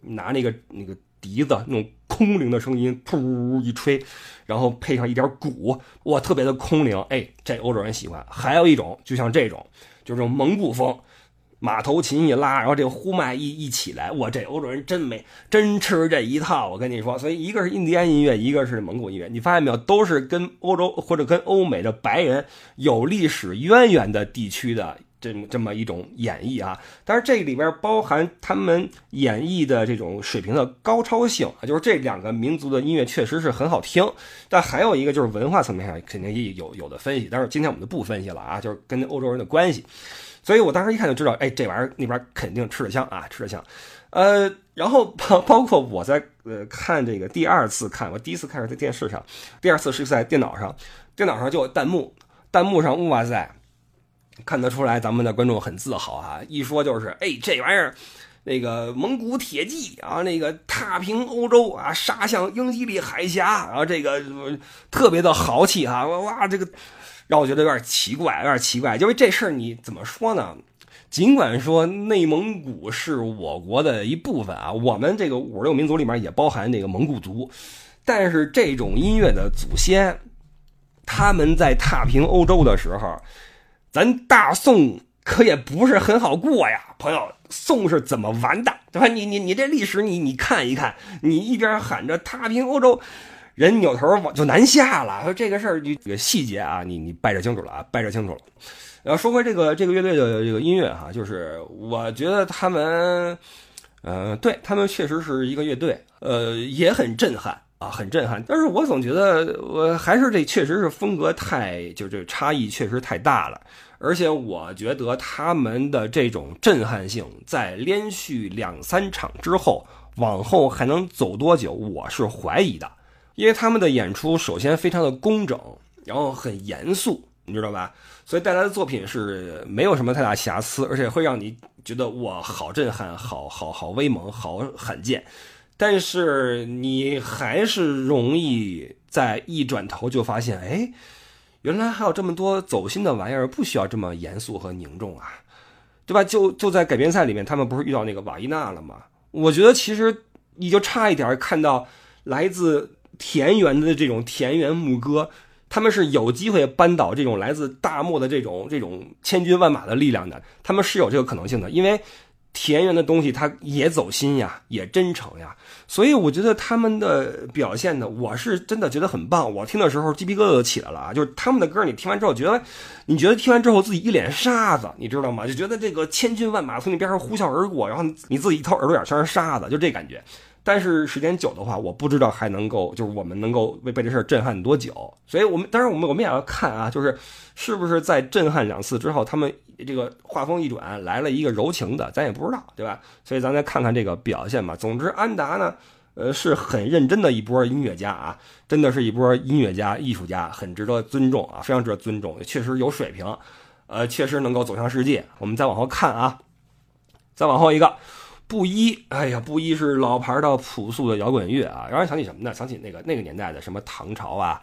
拿那个那个笛子那种空灵的声音，噗一吹，然后配上一点鼓，哇，特别的空灵，哎，这欧洲人喜欢。还有一种，就像这种，就是蒙古风。马头琴一拉，然后这个呼麦一一起来，哇，这欧洲人真没真吃这一套，我跟你说。所以一个是印第安音乐，一个是蒙古音乐，你发现没有，都是跟欧洲或者跟欧美的白人有历史渊源的地区的这么这么一种演绎啊。但是这里边包含他们演绎的这种水平的高超性啊，就是这两个民族的音乐确实是很好听。但还有一个就是文化层面上肯定也有有的分析，但是今天我们就不分析了啊，就是跟欧洲人的关系。所以我当时一看就知道，哎，这玩意儿那边肯定吃得香啊，吃得香。呃，然后包包括我在呃看这个第二次看，我第一次看是在电视上，第二次是在电脑上，电脑上就有弹幕，弹幕上哇塞，看得出来咱们的观众很自豪啊，一说就是，哎，这玩意儿那个蒙古铁骑啊，那个踏平欧洲啊，杀向英吉利海峡啊，这个特别的豪气哈，哇，这个让我觉得有点奇怪，有点奇怪。就是这事儿你怎么说呢？尽管说内蒙古是我国的一部分啊，我们这个五十六民族里面也包含这个蒙古族，但是这种音乐的祖先，他们在踏平欧洲的时候，咱大宋可也不是很好过呀，朋友。宋是怎么完的，对吧？你你你这历史你你看一看，你一边喊着踏平欧洲，人扭头往就南下了。说这个事儿，你这个细节啊，你你掰扯清楚了啊，掰扯清楚了。然后说回这个这个乐队的这个音乐哈，就是我觉得他们，呃，对他们确实是一个乐队，呃，也很震撼啊，很震撼。但是我总觉得，我还是这确实是风格太，就这差异确实太大了。而且我觉得他们的这种震撼性，在连续两三场之后，往后还能走多久，我是怀疑的。因为他们的演出首先非常的工整，然后很严肃。你知道吧？所以带来的作品是没有什么太大瑕疵，而且会让你觉得哇，好震撼，好好好威猛，好罕见。但是你还是容易在一转头就发现，哎，原来还有这么多走心的玩意儿，不需要这么严肃和凝重啊，对吧？就就在改编赛里面，他们不是遇到那个瓦伊娜了吗？我觉得其实你就差一点看到来自田园的这种田园牧歌。他们是有机会扳倒这种来自大漠的这种这种千军万马的力量的，他们是有这个可能性的，因为田园的东西它也走心呀，也真诚呀，所以我觉得他们的表现呢，我是真的觉得很棒。我听的时候鸡皮疙瘩都起来了啊！就是他们的歌，你听完之后觉得，你觉得听完之后自己一脸沙子，你知道吗？就觉得这个千军万马从你边上呼啸而过，然后你自己一掏耳朵眼全是沙子，就这感觉。但是时间久的话，我不知道还能够，就是我们能够为被这事儿震撼多久。所以，我们当然我们我们也要看啊，就是是不是在震撼两次之后，他们这个画风一转，来了一个柔情的，咱也不知道，对吧？所以咱再看看这个表现吧。总之，安达呢，呃，是很认真的一波音乐家啊，真的是一波音乐家、艺术家，很值得尊重啊，非常值得尊重，确实有水平，呃，确实能够走向世界。我们再往后看啊，再往后一个。布衣，哎呀，布衣是老牌的朴素的摇滚乐啊，让人想起什么呢？想起那个那个年代的什么唐朝啊，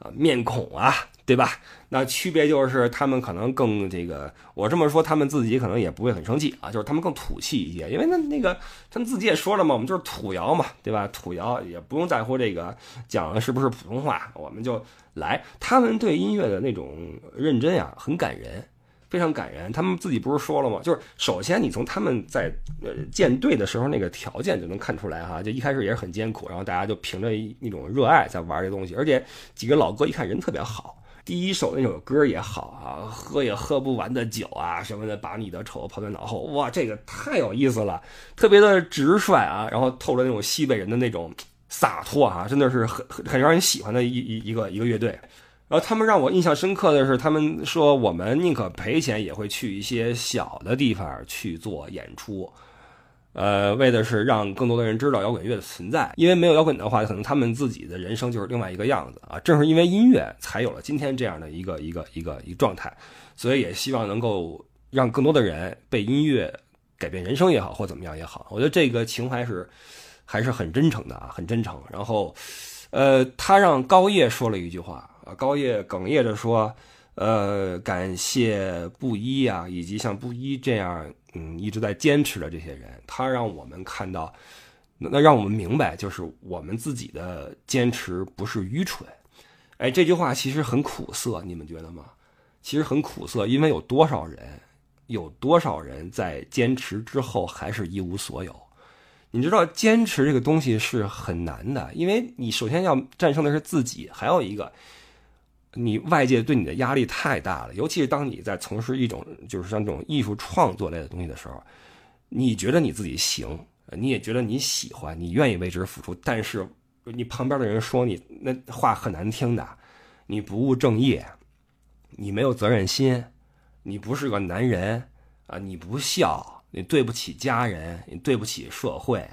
呃，面孔啊，对吧？那区别就是他们可能更这个，我这么说，他们自己可能也不会很生气啊，就是他们更土气一些，因为那那个他们自己也说了嘛，我们就是土窑嘛，对吧？土窑也不用在乎这个讲的是不是普通话，我们就来。他们对音乐的那种认真呀，很感人。非常感人，他们自己不是说了吗？就是首先你从他们在呃建队的时候那个条件就能看出来哈，就一开始也是很艰苦，然后大家就凭着一那种热爱在玩这东西，而且几个老哥一看人特别好，第一首那首歌也好啊，喝也喝不完的酒啊什么的，把你的丑抛在脑后，哇，这个太有意思了，特别的直率啊，然后透着那种西北人的那种洒脱啊，真的是很很很让人喜欢的一一一个一个乐队。然后他们让我印象深刻的是，他们说我们宁可赔钱也会去一些小的地方去做演出，呃，为的是让更多的人知道摇滚乐的存在。因为没有摇滚的话，可能他们自己的人生就是另外一个样子啊。正是因为音乐，才有了今天这样的一个一个一个一个状态。所以也希望能够让更多的人被音乐改变人生也好，或怎么样也好。我觉得这个情怀是还是很真诚的啊，很真诚。然后，呃，他让高叶说了一句话。啊高叶哽咽着说：“呃，感谢布衣啊，以及像布衣这样，嗯，一直在坚持的这些人，他让我们看到，那让我们明白，就是我们自己的坚持不是愚蠢。哎，这句话其实很苦涩，你们觉得吗？其实很苦涩，因为有多少人，有多少人在坚持之后还是一无所有？你知道，坚持这个东西是很难的，因为你首先要战胜的是自己，还有一个。”你外界对你的压力太大了，尤其是当你在从事一种就是像这种艺术创作类的东西的时候，你觉得你自己行，你也觉得你喜欢，你愿意为之付出，但是你旁边的人说你那话很难听的，你不务正业，你没有责任心，你不是个男人啊，你不孝，你对不起家人，你对不起社会。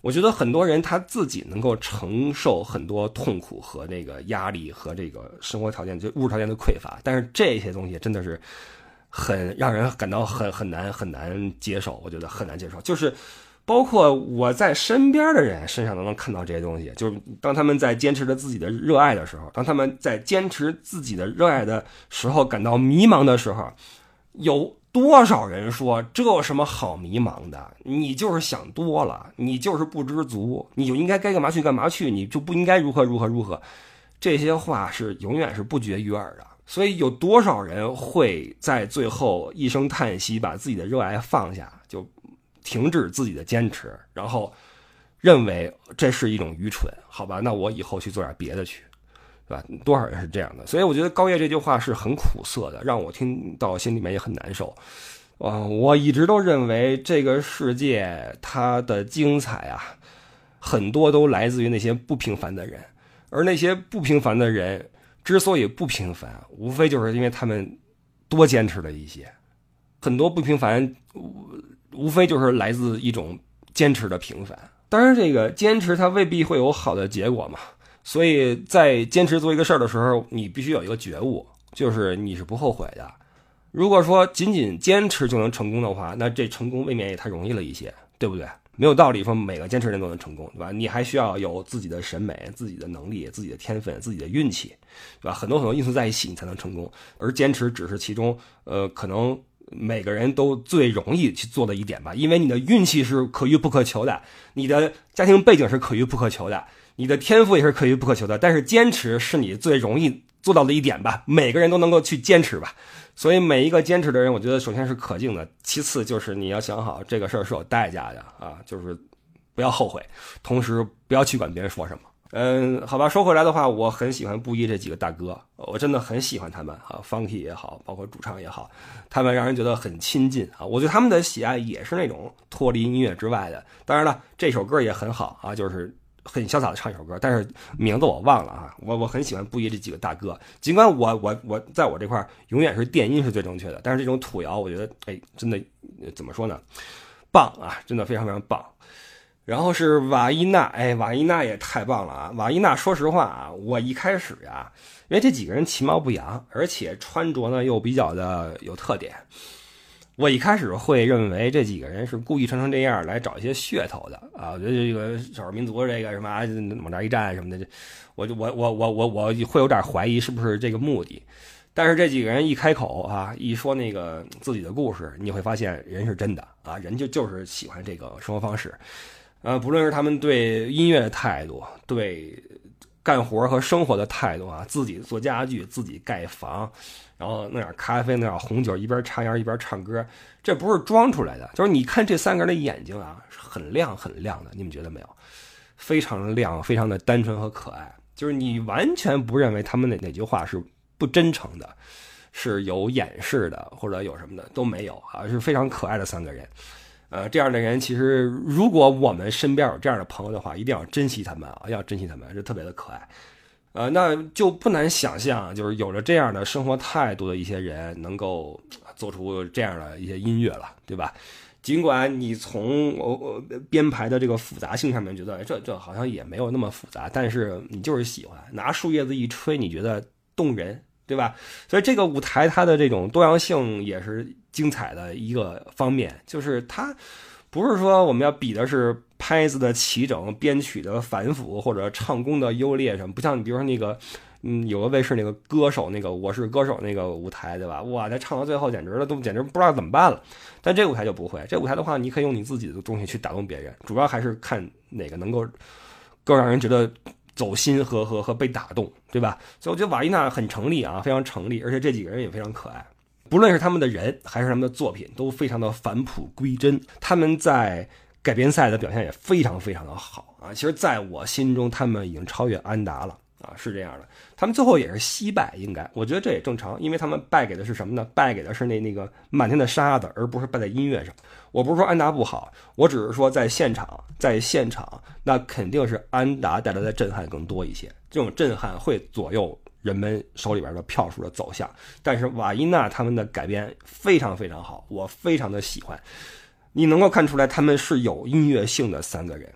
我觉得很多人他自己能够承受很多痛苦和那个压力和这个生活条件就物质条件的匮乏，但是这些东西真的是很让人感到很很难很难接受，我觉得很难接受。就是包括我在身边的人身上都能看到这些东西，就是当他们在坚持着自己的热爱的时候，当他们在坚持自己的热爱的时候感到迷茫的时候，有多少人说这有什么好迷茫的？你就是想多了，你就是不知足，你就应该该干嘛去干嘛去，你就不应该如何如何如何。这些话是永远是不绝于耳的。所以有多少人会在最后一声叹息，把自己的热爱放下，就停止自己的坚持，然后认为这是一种愚蠢？好吧，那我以后去做点别的去，对吧？多少人是这样的？所以我觉得高叶这句话是很苦涩的，让我听到心里面也很难受。啊，我一直都认为这个世界它的精彩啊，很多都来自于那些不平凡的人，而那些不平凡的人。之所以不平凡，无非就是因为他们多坚持了一些。很多不平凡，无非就是来自一种坚持的平凡。当然，这个坚持它未必会有好的结果嘛。所以在坚持做一个事儿的时候，你必须有一个觉悟，就是你是不后悔的。如果说仅仅坚持就能成功的话，那这成功未免也太容易了一些，对不对？没有道理说每个坚持人都能成功，对吧？你还需要有自己的审美、自己的能力、自己的天分、自己的运气，对吧？很多很多因素在一起，你才能成功。而坚持只是其中，呃，可能每个人都最容易去做的一点吧。因为你的运气是可遇不可求的，你的家庭背景是可遇不可求的，你的天赋也是可遇不可求的。但是坚持是你最容易做到的一点吧。每个人都能够去坚持吧。所以每一个坚持的人，我觉得首先是可敬的，其次就是你要想好这个事儿是有代价的啊，就是不要后悔，同时不要去管别人说什么。嗯，好吧，说回来的话，我很喜欢布衣这几个大哥，我真的很喜欢他们啊，Funky 也好，包括主唱也好，他们让人觉得很亲近啊。我对他们的喜爱也是那种脱离音乐之外的。当然了，这首歌也很好啊，就是。很潇洒的唱一首歌，但是名字我忘了啊。我我很喜欢布衣这几个大哥，尽管我我我在我这块永远是电音是最正确的，但是这种土窑我觉得哎真的怎么说呢，棒啊，真的非常非常棒。然后是瓦伊娜，哎瓦伊娜也太棒了啊！瓦伊娜，说实话啊，我一开始呀，因为这几个人其貌不扬，而且穿着呢又比较的有特点。我一开始会认为这几个人是故意穿成这样来找一些噱头的啊！我觉得这个少数民族这个什么往这一站什么的，我就我我我我我会有点怀疑是不是这个目的。但是这几个人一开口啊，一说那个自己的故事，你会发现人是真的啊，人就就是喜欢这个生活方式。呃，不论是他们对音乐的态度，对干活和生活的态度啊，自己做家具，自己盖房。然后弄点咖啡，弄点红酒，一边插烟一边唱歌，这不是装出来的。就是你看这三个人的眼睛啊，很亮很亮的，你们觉得没有？非常亮，非常的单纯和可爱。就是你完全不认为他们哪哪句话是不真诚的，是有掩饰的，或者有什么的都没有啊，是非常可爱的三个人。呃，这样的人其实，如果我们身边有这样的朋友的话，一定要珍惜他们啊，要珍惜他们，是特别的可爱。呃，那就不难想象，就是有着这样的生活态度的一些人，能够做出这样的一些音乐了，对吧？尽管你从呃编排的这个复杂性上面觉得，这这好像也没有那么复杂，但是你就是喜欢拿树叶子一吹，你觉得动人，对吧？所以这个舞台它的这种多样性也是精彩的一个方面，就是它。不是说我们要比的是拍子的齐整、编曲的繁复或者唱功的优劣什么，不像你比如说那个，嗯，有个卫视那个歌手那个《我是歌手》那个舞台，对吧？哇，他唱到最后简直了，都简直不知道怎么办了。但这舞台就不会，这舞台的话，你可以用你自己的东西去打动别人，主要还是看哪个能够更让人觉得走心和和和被打动，对吧？所以我觉得瓦伊娜很成立啊，非常成立，而且这几个人也非常可爱。不论是他们的人还是他们的作品，都非常的返璞归真。他们在改编赛的表现也非常非常的好啊！其实，在我心中，他们已经超越安达了啊！是这样的，他们最后也是惜败，应该，我觉得这也正常，因为他们败给的是什么呢？败给的是那那个满天的沙子，而不是败在音乐上。我不是说安达不好，我只是说在现场，在现场，那肯定是安达带来的震撼更多一些，这种震撼会左右。人们手里边的票数的走向，但是瓦伊娜他们的改编非常非常好，我非常的喜欢。你能够看出来他们是有音乐性的三个人，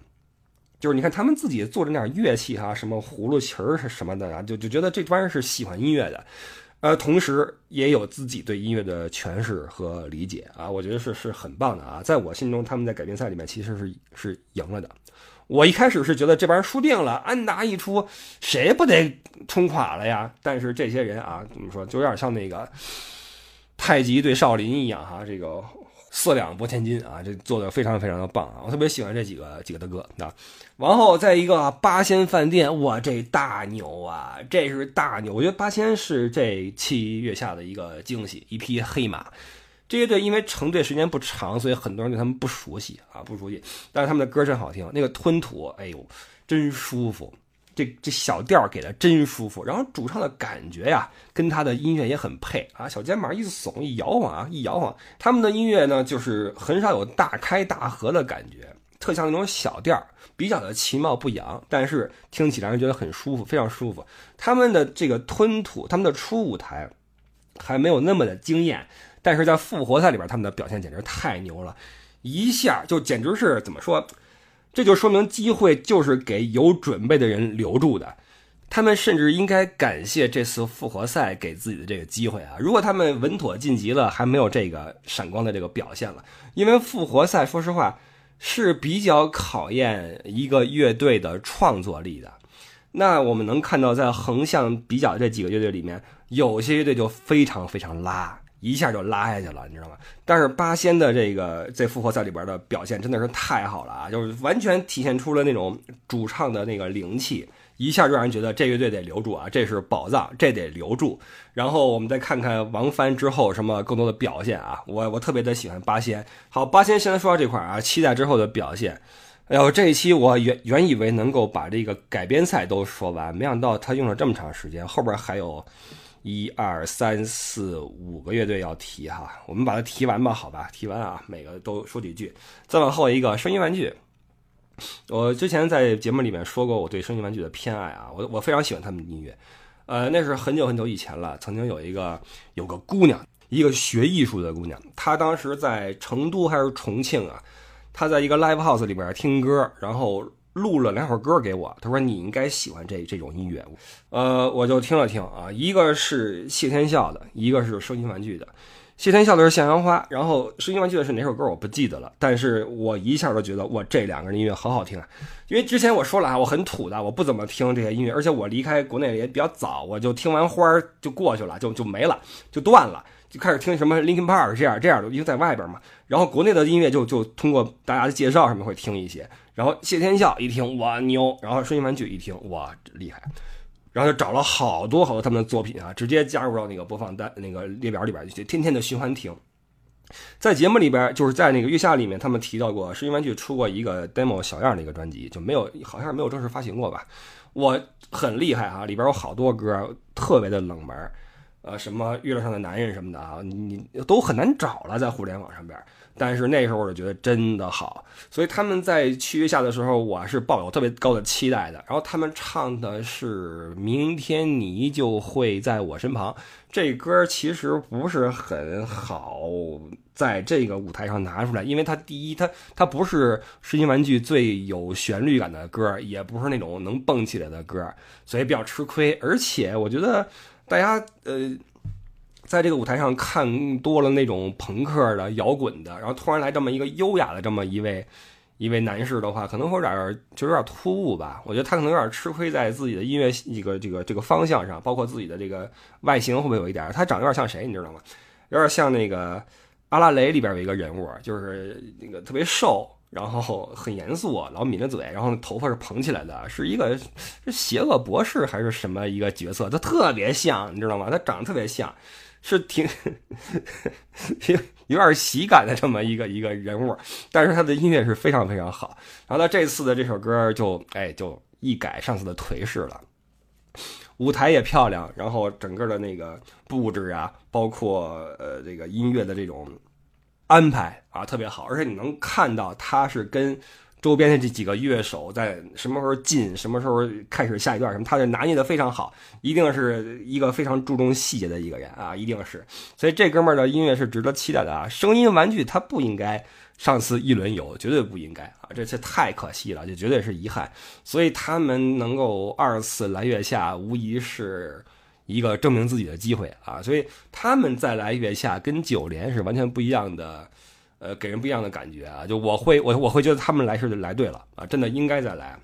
就是你看他们自己做着那点乐器哈，什么葫芦琴儿是什么的啊，就就觉得这帮人是喜欢音乐的。呃，同时也有自己对音乐的诠释和理解啊，我觉得是是很棒的啊。在我心中，他们在改编赛里面其实是是赢了的。我一开始是觉得这帮人输定了，安达一出，谁不得冲垮了呀？但是这些人啊，怎么说，就有点像那个太极对少林一样哈，这个。四两拨千斤啊，这做的非常非常的棒啊！我特别喜欢这几个几个大哥啊。然后在一个八仙饭店，哇，这大牛啊，这是大牛！我觉得八仙是这七月下的一个惊喜，一匹黑马。这乐队因为成队时间不长，所以很多人对他们不熟悉啊，不熟悉。但是他们的歌真好听，那个吞吐，哎呦，真舒服。这这小调给的真舒服，然后主唱的感觉呀，跟他的音乐也很配啊。小肩膀一耸一摇晃啊，一摇晃，他们的音乐呢，就是很少有大开大合的感觉，特像那种小调，比较的其貌不扬，但是听起来让人觉得很舒服，非常舒服。他们的这个吞吐，他们的初舞台还没有那么的惊艳，但是在复活赛里边，他们的表现简直太牛了，一下就简直是怎么说？这就说明机会就是给有准备的人留住的，他们甚至应该感谢这次复活赛给自己的这个机会啊！如果他们稳妥晋级了，还没有这个闪光的这个表现了，因为复活赛说实话是比较考验一个乐队的创作力的。那我们能看到，在横向比较这几个乐队里面，有些乐队就非常非常拉。一下就拉下去了，你知道吗？但是八仙的这个在复活赛里边的表现真的是太好了啊，就是完全体现出了那种主唱的那个灵气，一下就让人觉得这乐队得留住啊，这是宝藏，这得留住。然后我们再看看王帆之后什么更多的表现啊，我我特别的喜欢八仙。好，八仙先说到这块啊，期待之后的表现。哎呦，这一期我原原以为能够把这个改编赛都说完，没想到他用了这么长时间，后边还有。一二三四五个乐队要提哈，我们把它提完吧，好吧，提完啊，每个都说几句。再往后一个声音玩具，我之前在节目里面说过我对声音玩具的偏爱啊，我我非常喜欢他们的音乐，呃，那是很久很久以前了。曾经有一个有个姑娘，一个学艺术的姑娘，她当时在成都还是重庆啊，她在一个 live house 里边听歌，然后。录了两首歌给我，他说你应该喜欢这这种音乐，呃，我就听了听啊，一个是谢天笑的，一个是声音玩具的。谢天笑的是向阳花，然后声音玩具的是哪首歌我不记得了，但是我一下都觉得哇，这两个人音乐好好听啊！因为之前我说了啊，我很土的，我不怎么听这些音乐，而且我离开国内也比较早，我就听完花儿就过去了，就就没了，就断了。就开始听什么 Linkin Park 这样这样的，因为在外边嘛。然后国内的音乐就就通过大家的介绍什么会听一些。然后谢天笑一听哇牛，然后声音玩具一听哇厉害，然后就找了好多好多他们的作品啊，直接加入到那个播放单那个列表里边，就天天的循环听。在节目里边，就是在那个月下里面，他们提到过声音玩具出过一个 demo 小样的一个专辑，就没有好像是没有正式发行过吧。我很厉害啊，里边有好多歌特别的冷门。呃，什么月亮上的男人什么的啊，你都很难找了，在互联网上边。但是那时候我就觉得真的好，所以他们在七月下的时候，我是抱有特别高的期待的。然后他们唱的是《明天你就会在我身旁》，这歌其实不是很好在这个舞台上拿出来，因为它第一，它它不是实心玩具最有旋律感的歌，也不是那种能蹦起来的歌，所以比较吃亏。而且我觉得。大家呃，在这个舞台上看多了那种朋克的、摇滚的，然后突然来这么一个优雅的这么一位一位男士的话，可能会有点就有点突兀吧。我觉得他可能有点吃亏在自己的音乐一个这个这个方向上，包括自己的这个外形会不会有一点？他长得有点像谁，你知道吗？有点像那个阿拉蕾里边有一个人物，就是那个特别瘦。然后很严肃，老抿着嘴，然后头发是蓬起来的，是一个是邪恶博士还是什么一个角色？他特别像，你知道吗？他长得特别像，是挺 [LAUGHS] 有点喜感的这么一个一个人物。但是他的音乐是非常非常好。然后他这次的这首歌就哎就一改上次的颓势了，舞台也漂亮，然后整个的那个布置啊，包括呃这个音乐的这种。安排啊特别好，而且你能看到他是跟周边的这几个乐手在什么时候进，什么时候开始下一段什么，他就拿捏的非常好，一定是一个非常注重细节的一个人啊，一定是。所以这哥们儿的音乐是值得期待的啊！声音玩具他不应该上次一轮游，绝对不应该啊！这这太可惜了，这绝对是遗憾。所以他们能够二次来月下，无疑是一个证明自己的机会啊，所以他们再来月下跟九连是完全不一样的，呃，给人不一样的感觉啊。就我会我我会觉得他们来是来对了啊，真的应该再来。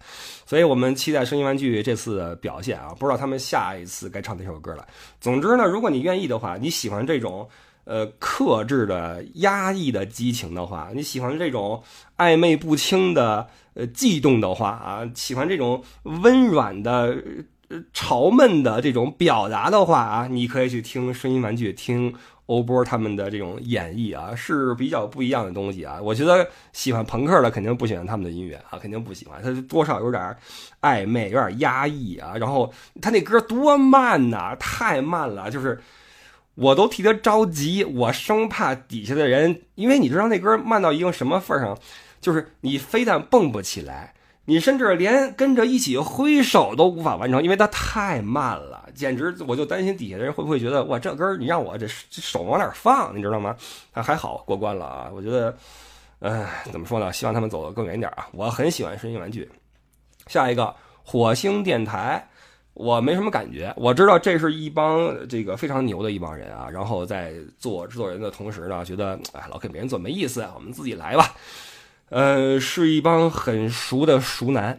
所以我们期待声音玩具这次表现啊，不知道他们下一次该唱哪首歌了。总之呢，如果你愿意的话，你喜欢这种呃克制的压抑的激情的话，你喜欢这种暧昧不清的呃悸动的话啊，喜欢这种温软的。呃潮闷的这种表达的话啊，你可以去听声音玩具，听欧波他们的这种演绎啊，是比较不一样的东西啊。我觉得喜欢朋克的肯定不喜欢他们的音乐啊，肯定不喜欢，他多少有点暧昧，有点压抑啊。然后他那歌多慢呐，太慢了，就是我都替他着急，我生怕底下的人，因为你知道那歌慢到一个什么份上，就是你非但蹦不起来。你甚至连跟着一起挥手都无法完成，因为它太慢了，简直我就担心底下的人会不会觉得哇，这歌你让我这手往哪放，你知道吗？啊，还好过关了啊！我觉得，唉，怎么说呢？希望他们走得更远一点啊！我很喜欢声音玩具。下一个火星电台，我没什么感觉。我知道这是一帮这个非常牛的一帮人啊，然后在做制作人的同时呢，觉得哎，老给别人做没意思，我们自己来吧。呃，是一帮很熟的熟男，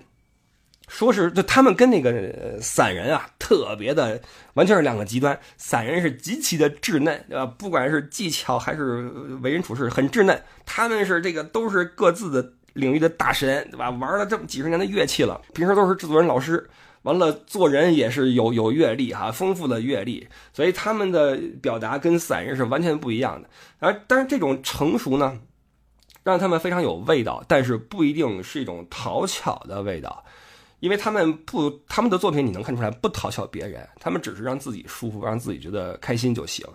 说是就他们跟那个散人啊，特别的，完全是两个极端。散人是极其的稚嫩，对吧？不管是技巧还是为人处事，很稚嫩。他们是这个都是各自的领域的大神，对吧？玩了这么几十年的乐器了，平时都是制作人老师，完了做人也是有有阅历哈，丰富的阅历，所以他们的表达跟散人是完全不一样的。而但是这种成熟呢？让他们非常有味道，但是不一定是一种讨巧的味道，因为他们不，他们的作品你能看出来不讨巧别人，他们只是让自己舒服，让自己觉得开心就行。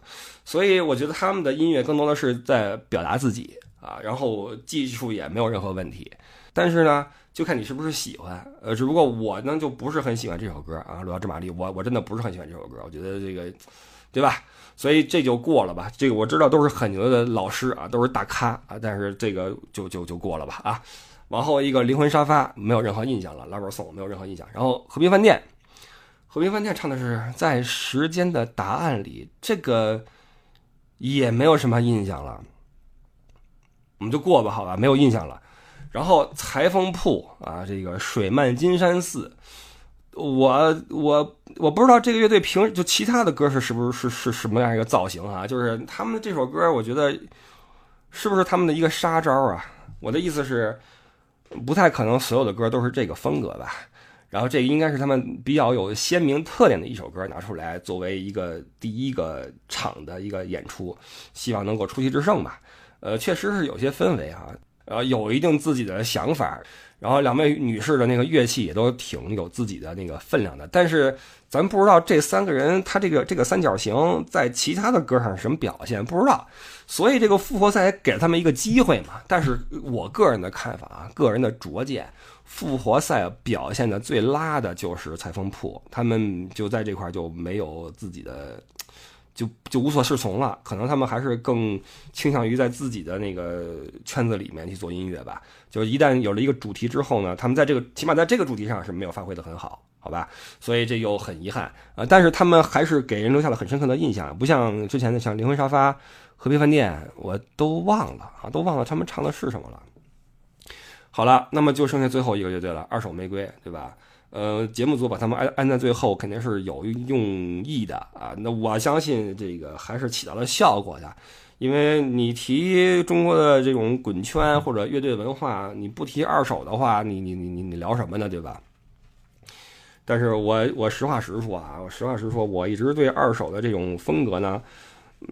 所以我觉得他们的音乐更多的是在表达自己啊，然后技术也没有任何问题。但是呢，就看你是不是喜欢。呃，只不过我呢就不是很喜欢这首歌啊，《罗耀之玛丽》，我我真的不是很喜欢这首歌，我觉得这个，对吧？所以这就过了吧，这个我知道都是很牛的老师啊，都是大咖啊，但是这个就就就过了吧啊。往后一个灵魂沙发没有任何印象了，love Song 没有任何印象。然后和平饭店，和平饭店唱的是在时间的答案里，这个也没有什么印象了，我们就过吧，好吧，没有印象了。然后裁缝铺啊，这个水漫金山寺。我我我不知道这个乐队平就其他的歌是是不是是是什么样一个造型啊？就是他们这首歌，我觉得是不是他们的一个杀招啊？我的意思是，不太可能所有的歌都是这个风格吧？然后这个应该是他们比较有鲜明特点的一首歌，拿出来作为一个第一个场的一个演出，希望能够出奇制胜吧。呃，确实是有些氛围啊，呃，有一定自己的想法。然后两位女士的那个乐器也都挺有自己的那个分量的，但是咱不知道这三个人他这个这个三角形在其他的歌上是什么表现，不知道，所以这个复活赛给了他们一个机会嘛。但是我个人的看法啊，个人的拙见，复活赛表现的最拉的就是裁缝铺，他们就在这块就没有自己的。就就无所适从了，可能他们还是更倾向于在自己的那个圈子里面去做音乐吧。就一旦有了一个主题之后呢，他们在这个起码在这个主题上是没有发挥的很好，好吧？所以这又很遗憾啊。但是他们还是给人留下了很深刻的印象，不像之前的像灵魂沙发、和平饭店，我都忘了啊，都忘了他们唱的是什么了。好了，那么就剩下最后一个乐队了，二手玫瑰，对吧？呃，节目组把他们安安在最后，肯定是有用意的啊。那我相信这个还是起到了效果的，因为你提中国的这种滚圈或者乐队文化，你不提二手的话，你你你你你聊什么呢？对吧？但是我我实话实说啊，我实话实说，我一直对二手的这种风格呢，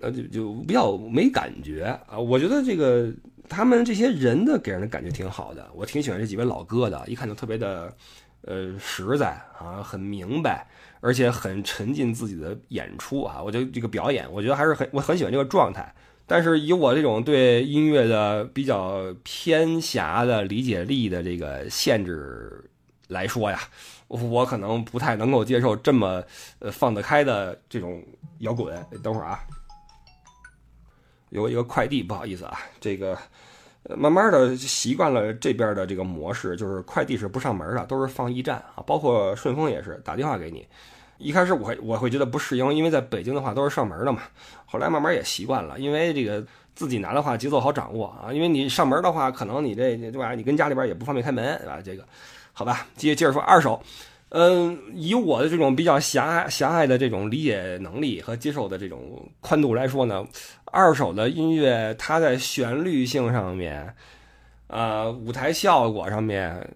呃，就就比较没感觉啊。我觉得这个他们这些人的给人的感觉挺好的，我挺喜欢这几位老哥的，一看就特别的。呃，实在啊，很明白，而且很沉浸自己的演出啊。我觉得这个表演，我觉得还是很我很喜欢这个状态。但是以我这种对音乐的比较偏狭的理解力的这个限制来说呀，我可能不太能够接受这么呃放得开的这种摇滚。等会儿啊，有一个快递，不好意思啊，这个。慢慢的习惯了这边的这个模式，就是快递是不上门的，都是放驿站啊，包括顺丰也是打电话给你，一开始我会我会觉得不适应，因为在北京的话都是上门的嘛。后来慢慢也习惯了，因为这个自己拿的话节奏好掌握啊。因为你上门的话，可能你这对吧？你跟家里边也不方便开门，对吧？这个好吧，接接着说二手。嗯，以我的这种比较狭狭隘的这种理解能力和接受的这种宽度来说呢，二手的音乐它在旋律性上面，呃，舞台效果上面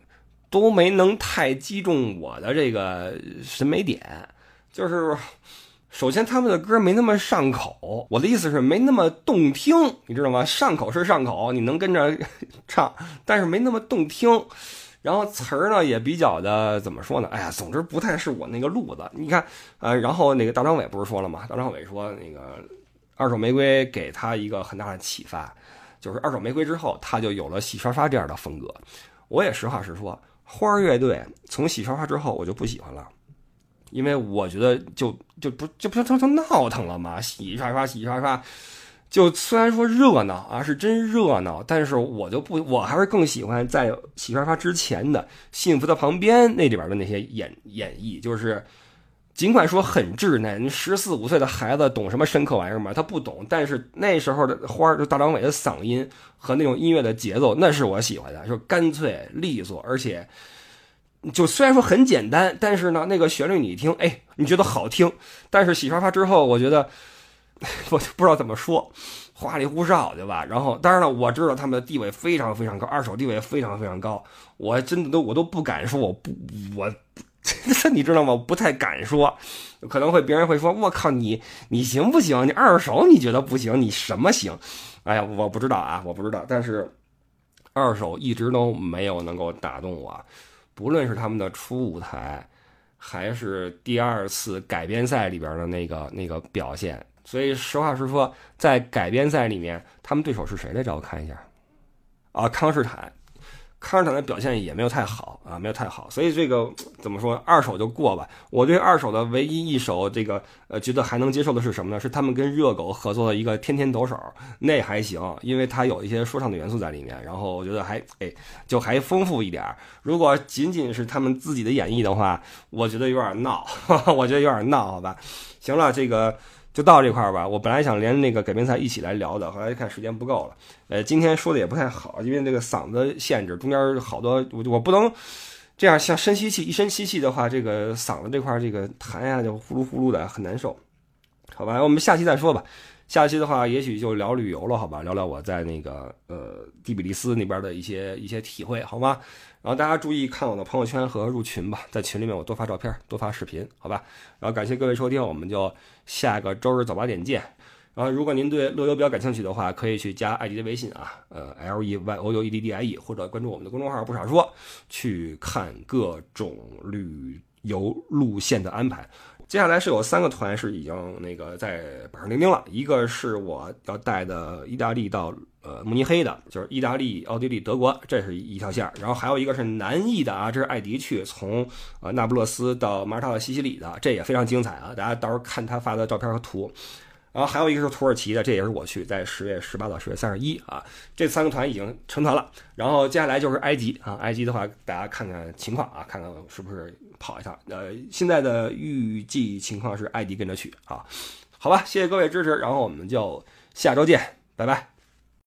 都没能太击中我的这个审美点。就是，首先他们的歌没那么上口，我的意思是没那么动听，你知道吗？上口是上口，你能跟着唱，但是没那么动听。然后词儿呢也比较的怎么说呢？哎呀，总之不太是我那个路子。你看，呃，然后那个大张伟不是说了吗？大张伟说那个二手玫瑰给他一个很大的启发，就是二手玫瑰之后他就有了洗刷刷这样的风格。我也实话实说，花儿乐队从洗刷刷之后我就不喜欢了。因为我觉得就就不就不就就闹腾了嘛，洗刷刷洗刷刷，就虽然说热闹啊是真热闹，但是我就不我还是更喜欢在洗刷刷之前的《幸福的旁边》那里边的那些演演绎，就是尽管说很稚嫩，十四五岁的孩子懂什么深刻玩意儿吗？他不懂，但是那时候的花儿就大张伟的嗓音和那种音乐的节奏，那是我喜欢的，就干脆利索，而且。就虽然说很简单，但是呢，那个旋律你一听，哎，你觉得好听。但是洗刷刷之后，我觉得 [LAUGHS] 我就不知道怎么说，花里胡哨，对吧？然后，当然了，我知道他们的地位非常非常高，二手地位非常非常高。我真的都我都不敢说，我不我，[LAUGHS] 你知道吗？我不太敢说，可能会别人会说，我靠，你你行不行？你二手你觉得不行？你什么行？哎呀，我不知道啊，我不知道。但是二手一直都没有能够打动我。不论是他们的初舞台，还是第二次改编赛里边的那个那个表现，所以实话实说，在改编赛里面，他们对手是谁来着？我看一下，啊，康士坦。康士坦的表现也没有太好啊，没有太好，所以这个怎么说，二手就过吧。我对二手的唯一一首这个呃，觉得还能接受的是什么呢？是他们跟热狗合作的一个《天天抖手》，那还行，因为它有一些说唱的元素在里面，然后我觉得还哎，就还丰富一点。如果仅仅是他们自己的演绎的话，我觉得有点闹，[LAUGHS] 我觉得有点闹，好吧。行了，这个。就到这块儿吧。我本来想连那个改编赛一起来聊的，后来一看时间不够了。呃，今天说的也不太好，因为这个嗓子限制，中间好多我我不能这样像深吸气，一深吸气的话，这个嗓子这块这个痰呀就呼噜呼噜的，很难受。好吧，我们下期再说吧。下期的话，也许就聊旅游了，好吧？聊聊我在那个呃第比利斯那边的一些一些体会，好吗？然后大家注意看我的朋友圈和入群吧，在群里面我多发照片，多发视频，好吧？然后感谢各位收听，我们就下个周日早八点见。然后如果您对乐游比较感兴趣的话，可以去加艾迪的微信啊，呃，L E Y O U E D D I E，或者关注我们的公众号“不傻说”，去看各种旅游路线的安排。接下来是有三个团是已经那个在板上钉钉了，一个是我要带的意大利到。呃，慕尼黑的，就是意大利、奥地利、德国，这是一条线然后还有一个是南意的啊，这是艾迪去从呃那不勒斯到马耳他的西西里的，这也非常精彩啊！大家到时候看他发的照片和图。然后还有一个是土耳其的，这也是我去，在十月十八到十月三十一啊，这三个团已经成团了。然后接下来就是埃及啊，埃及的话大家看看情况啊，看看是不是跑一趟。呃，现在的预计情况是艾迪跟着去啊。好吧，谢谢各位支持，然后我们就下周见，拜拜。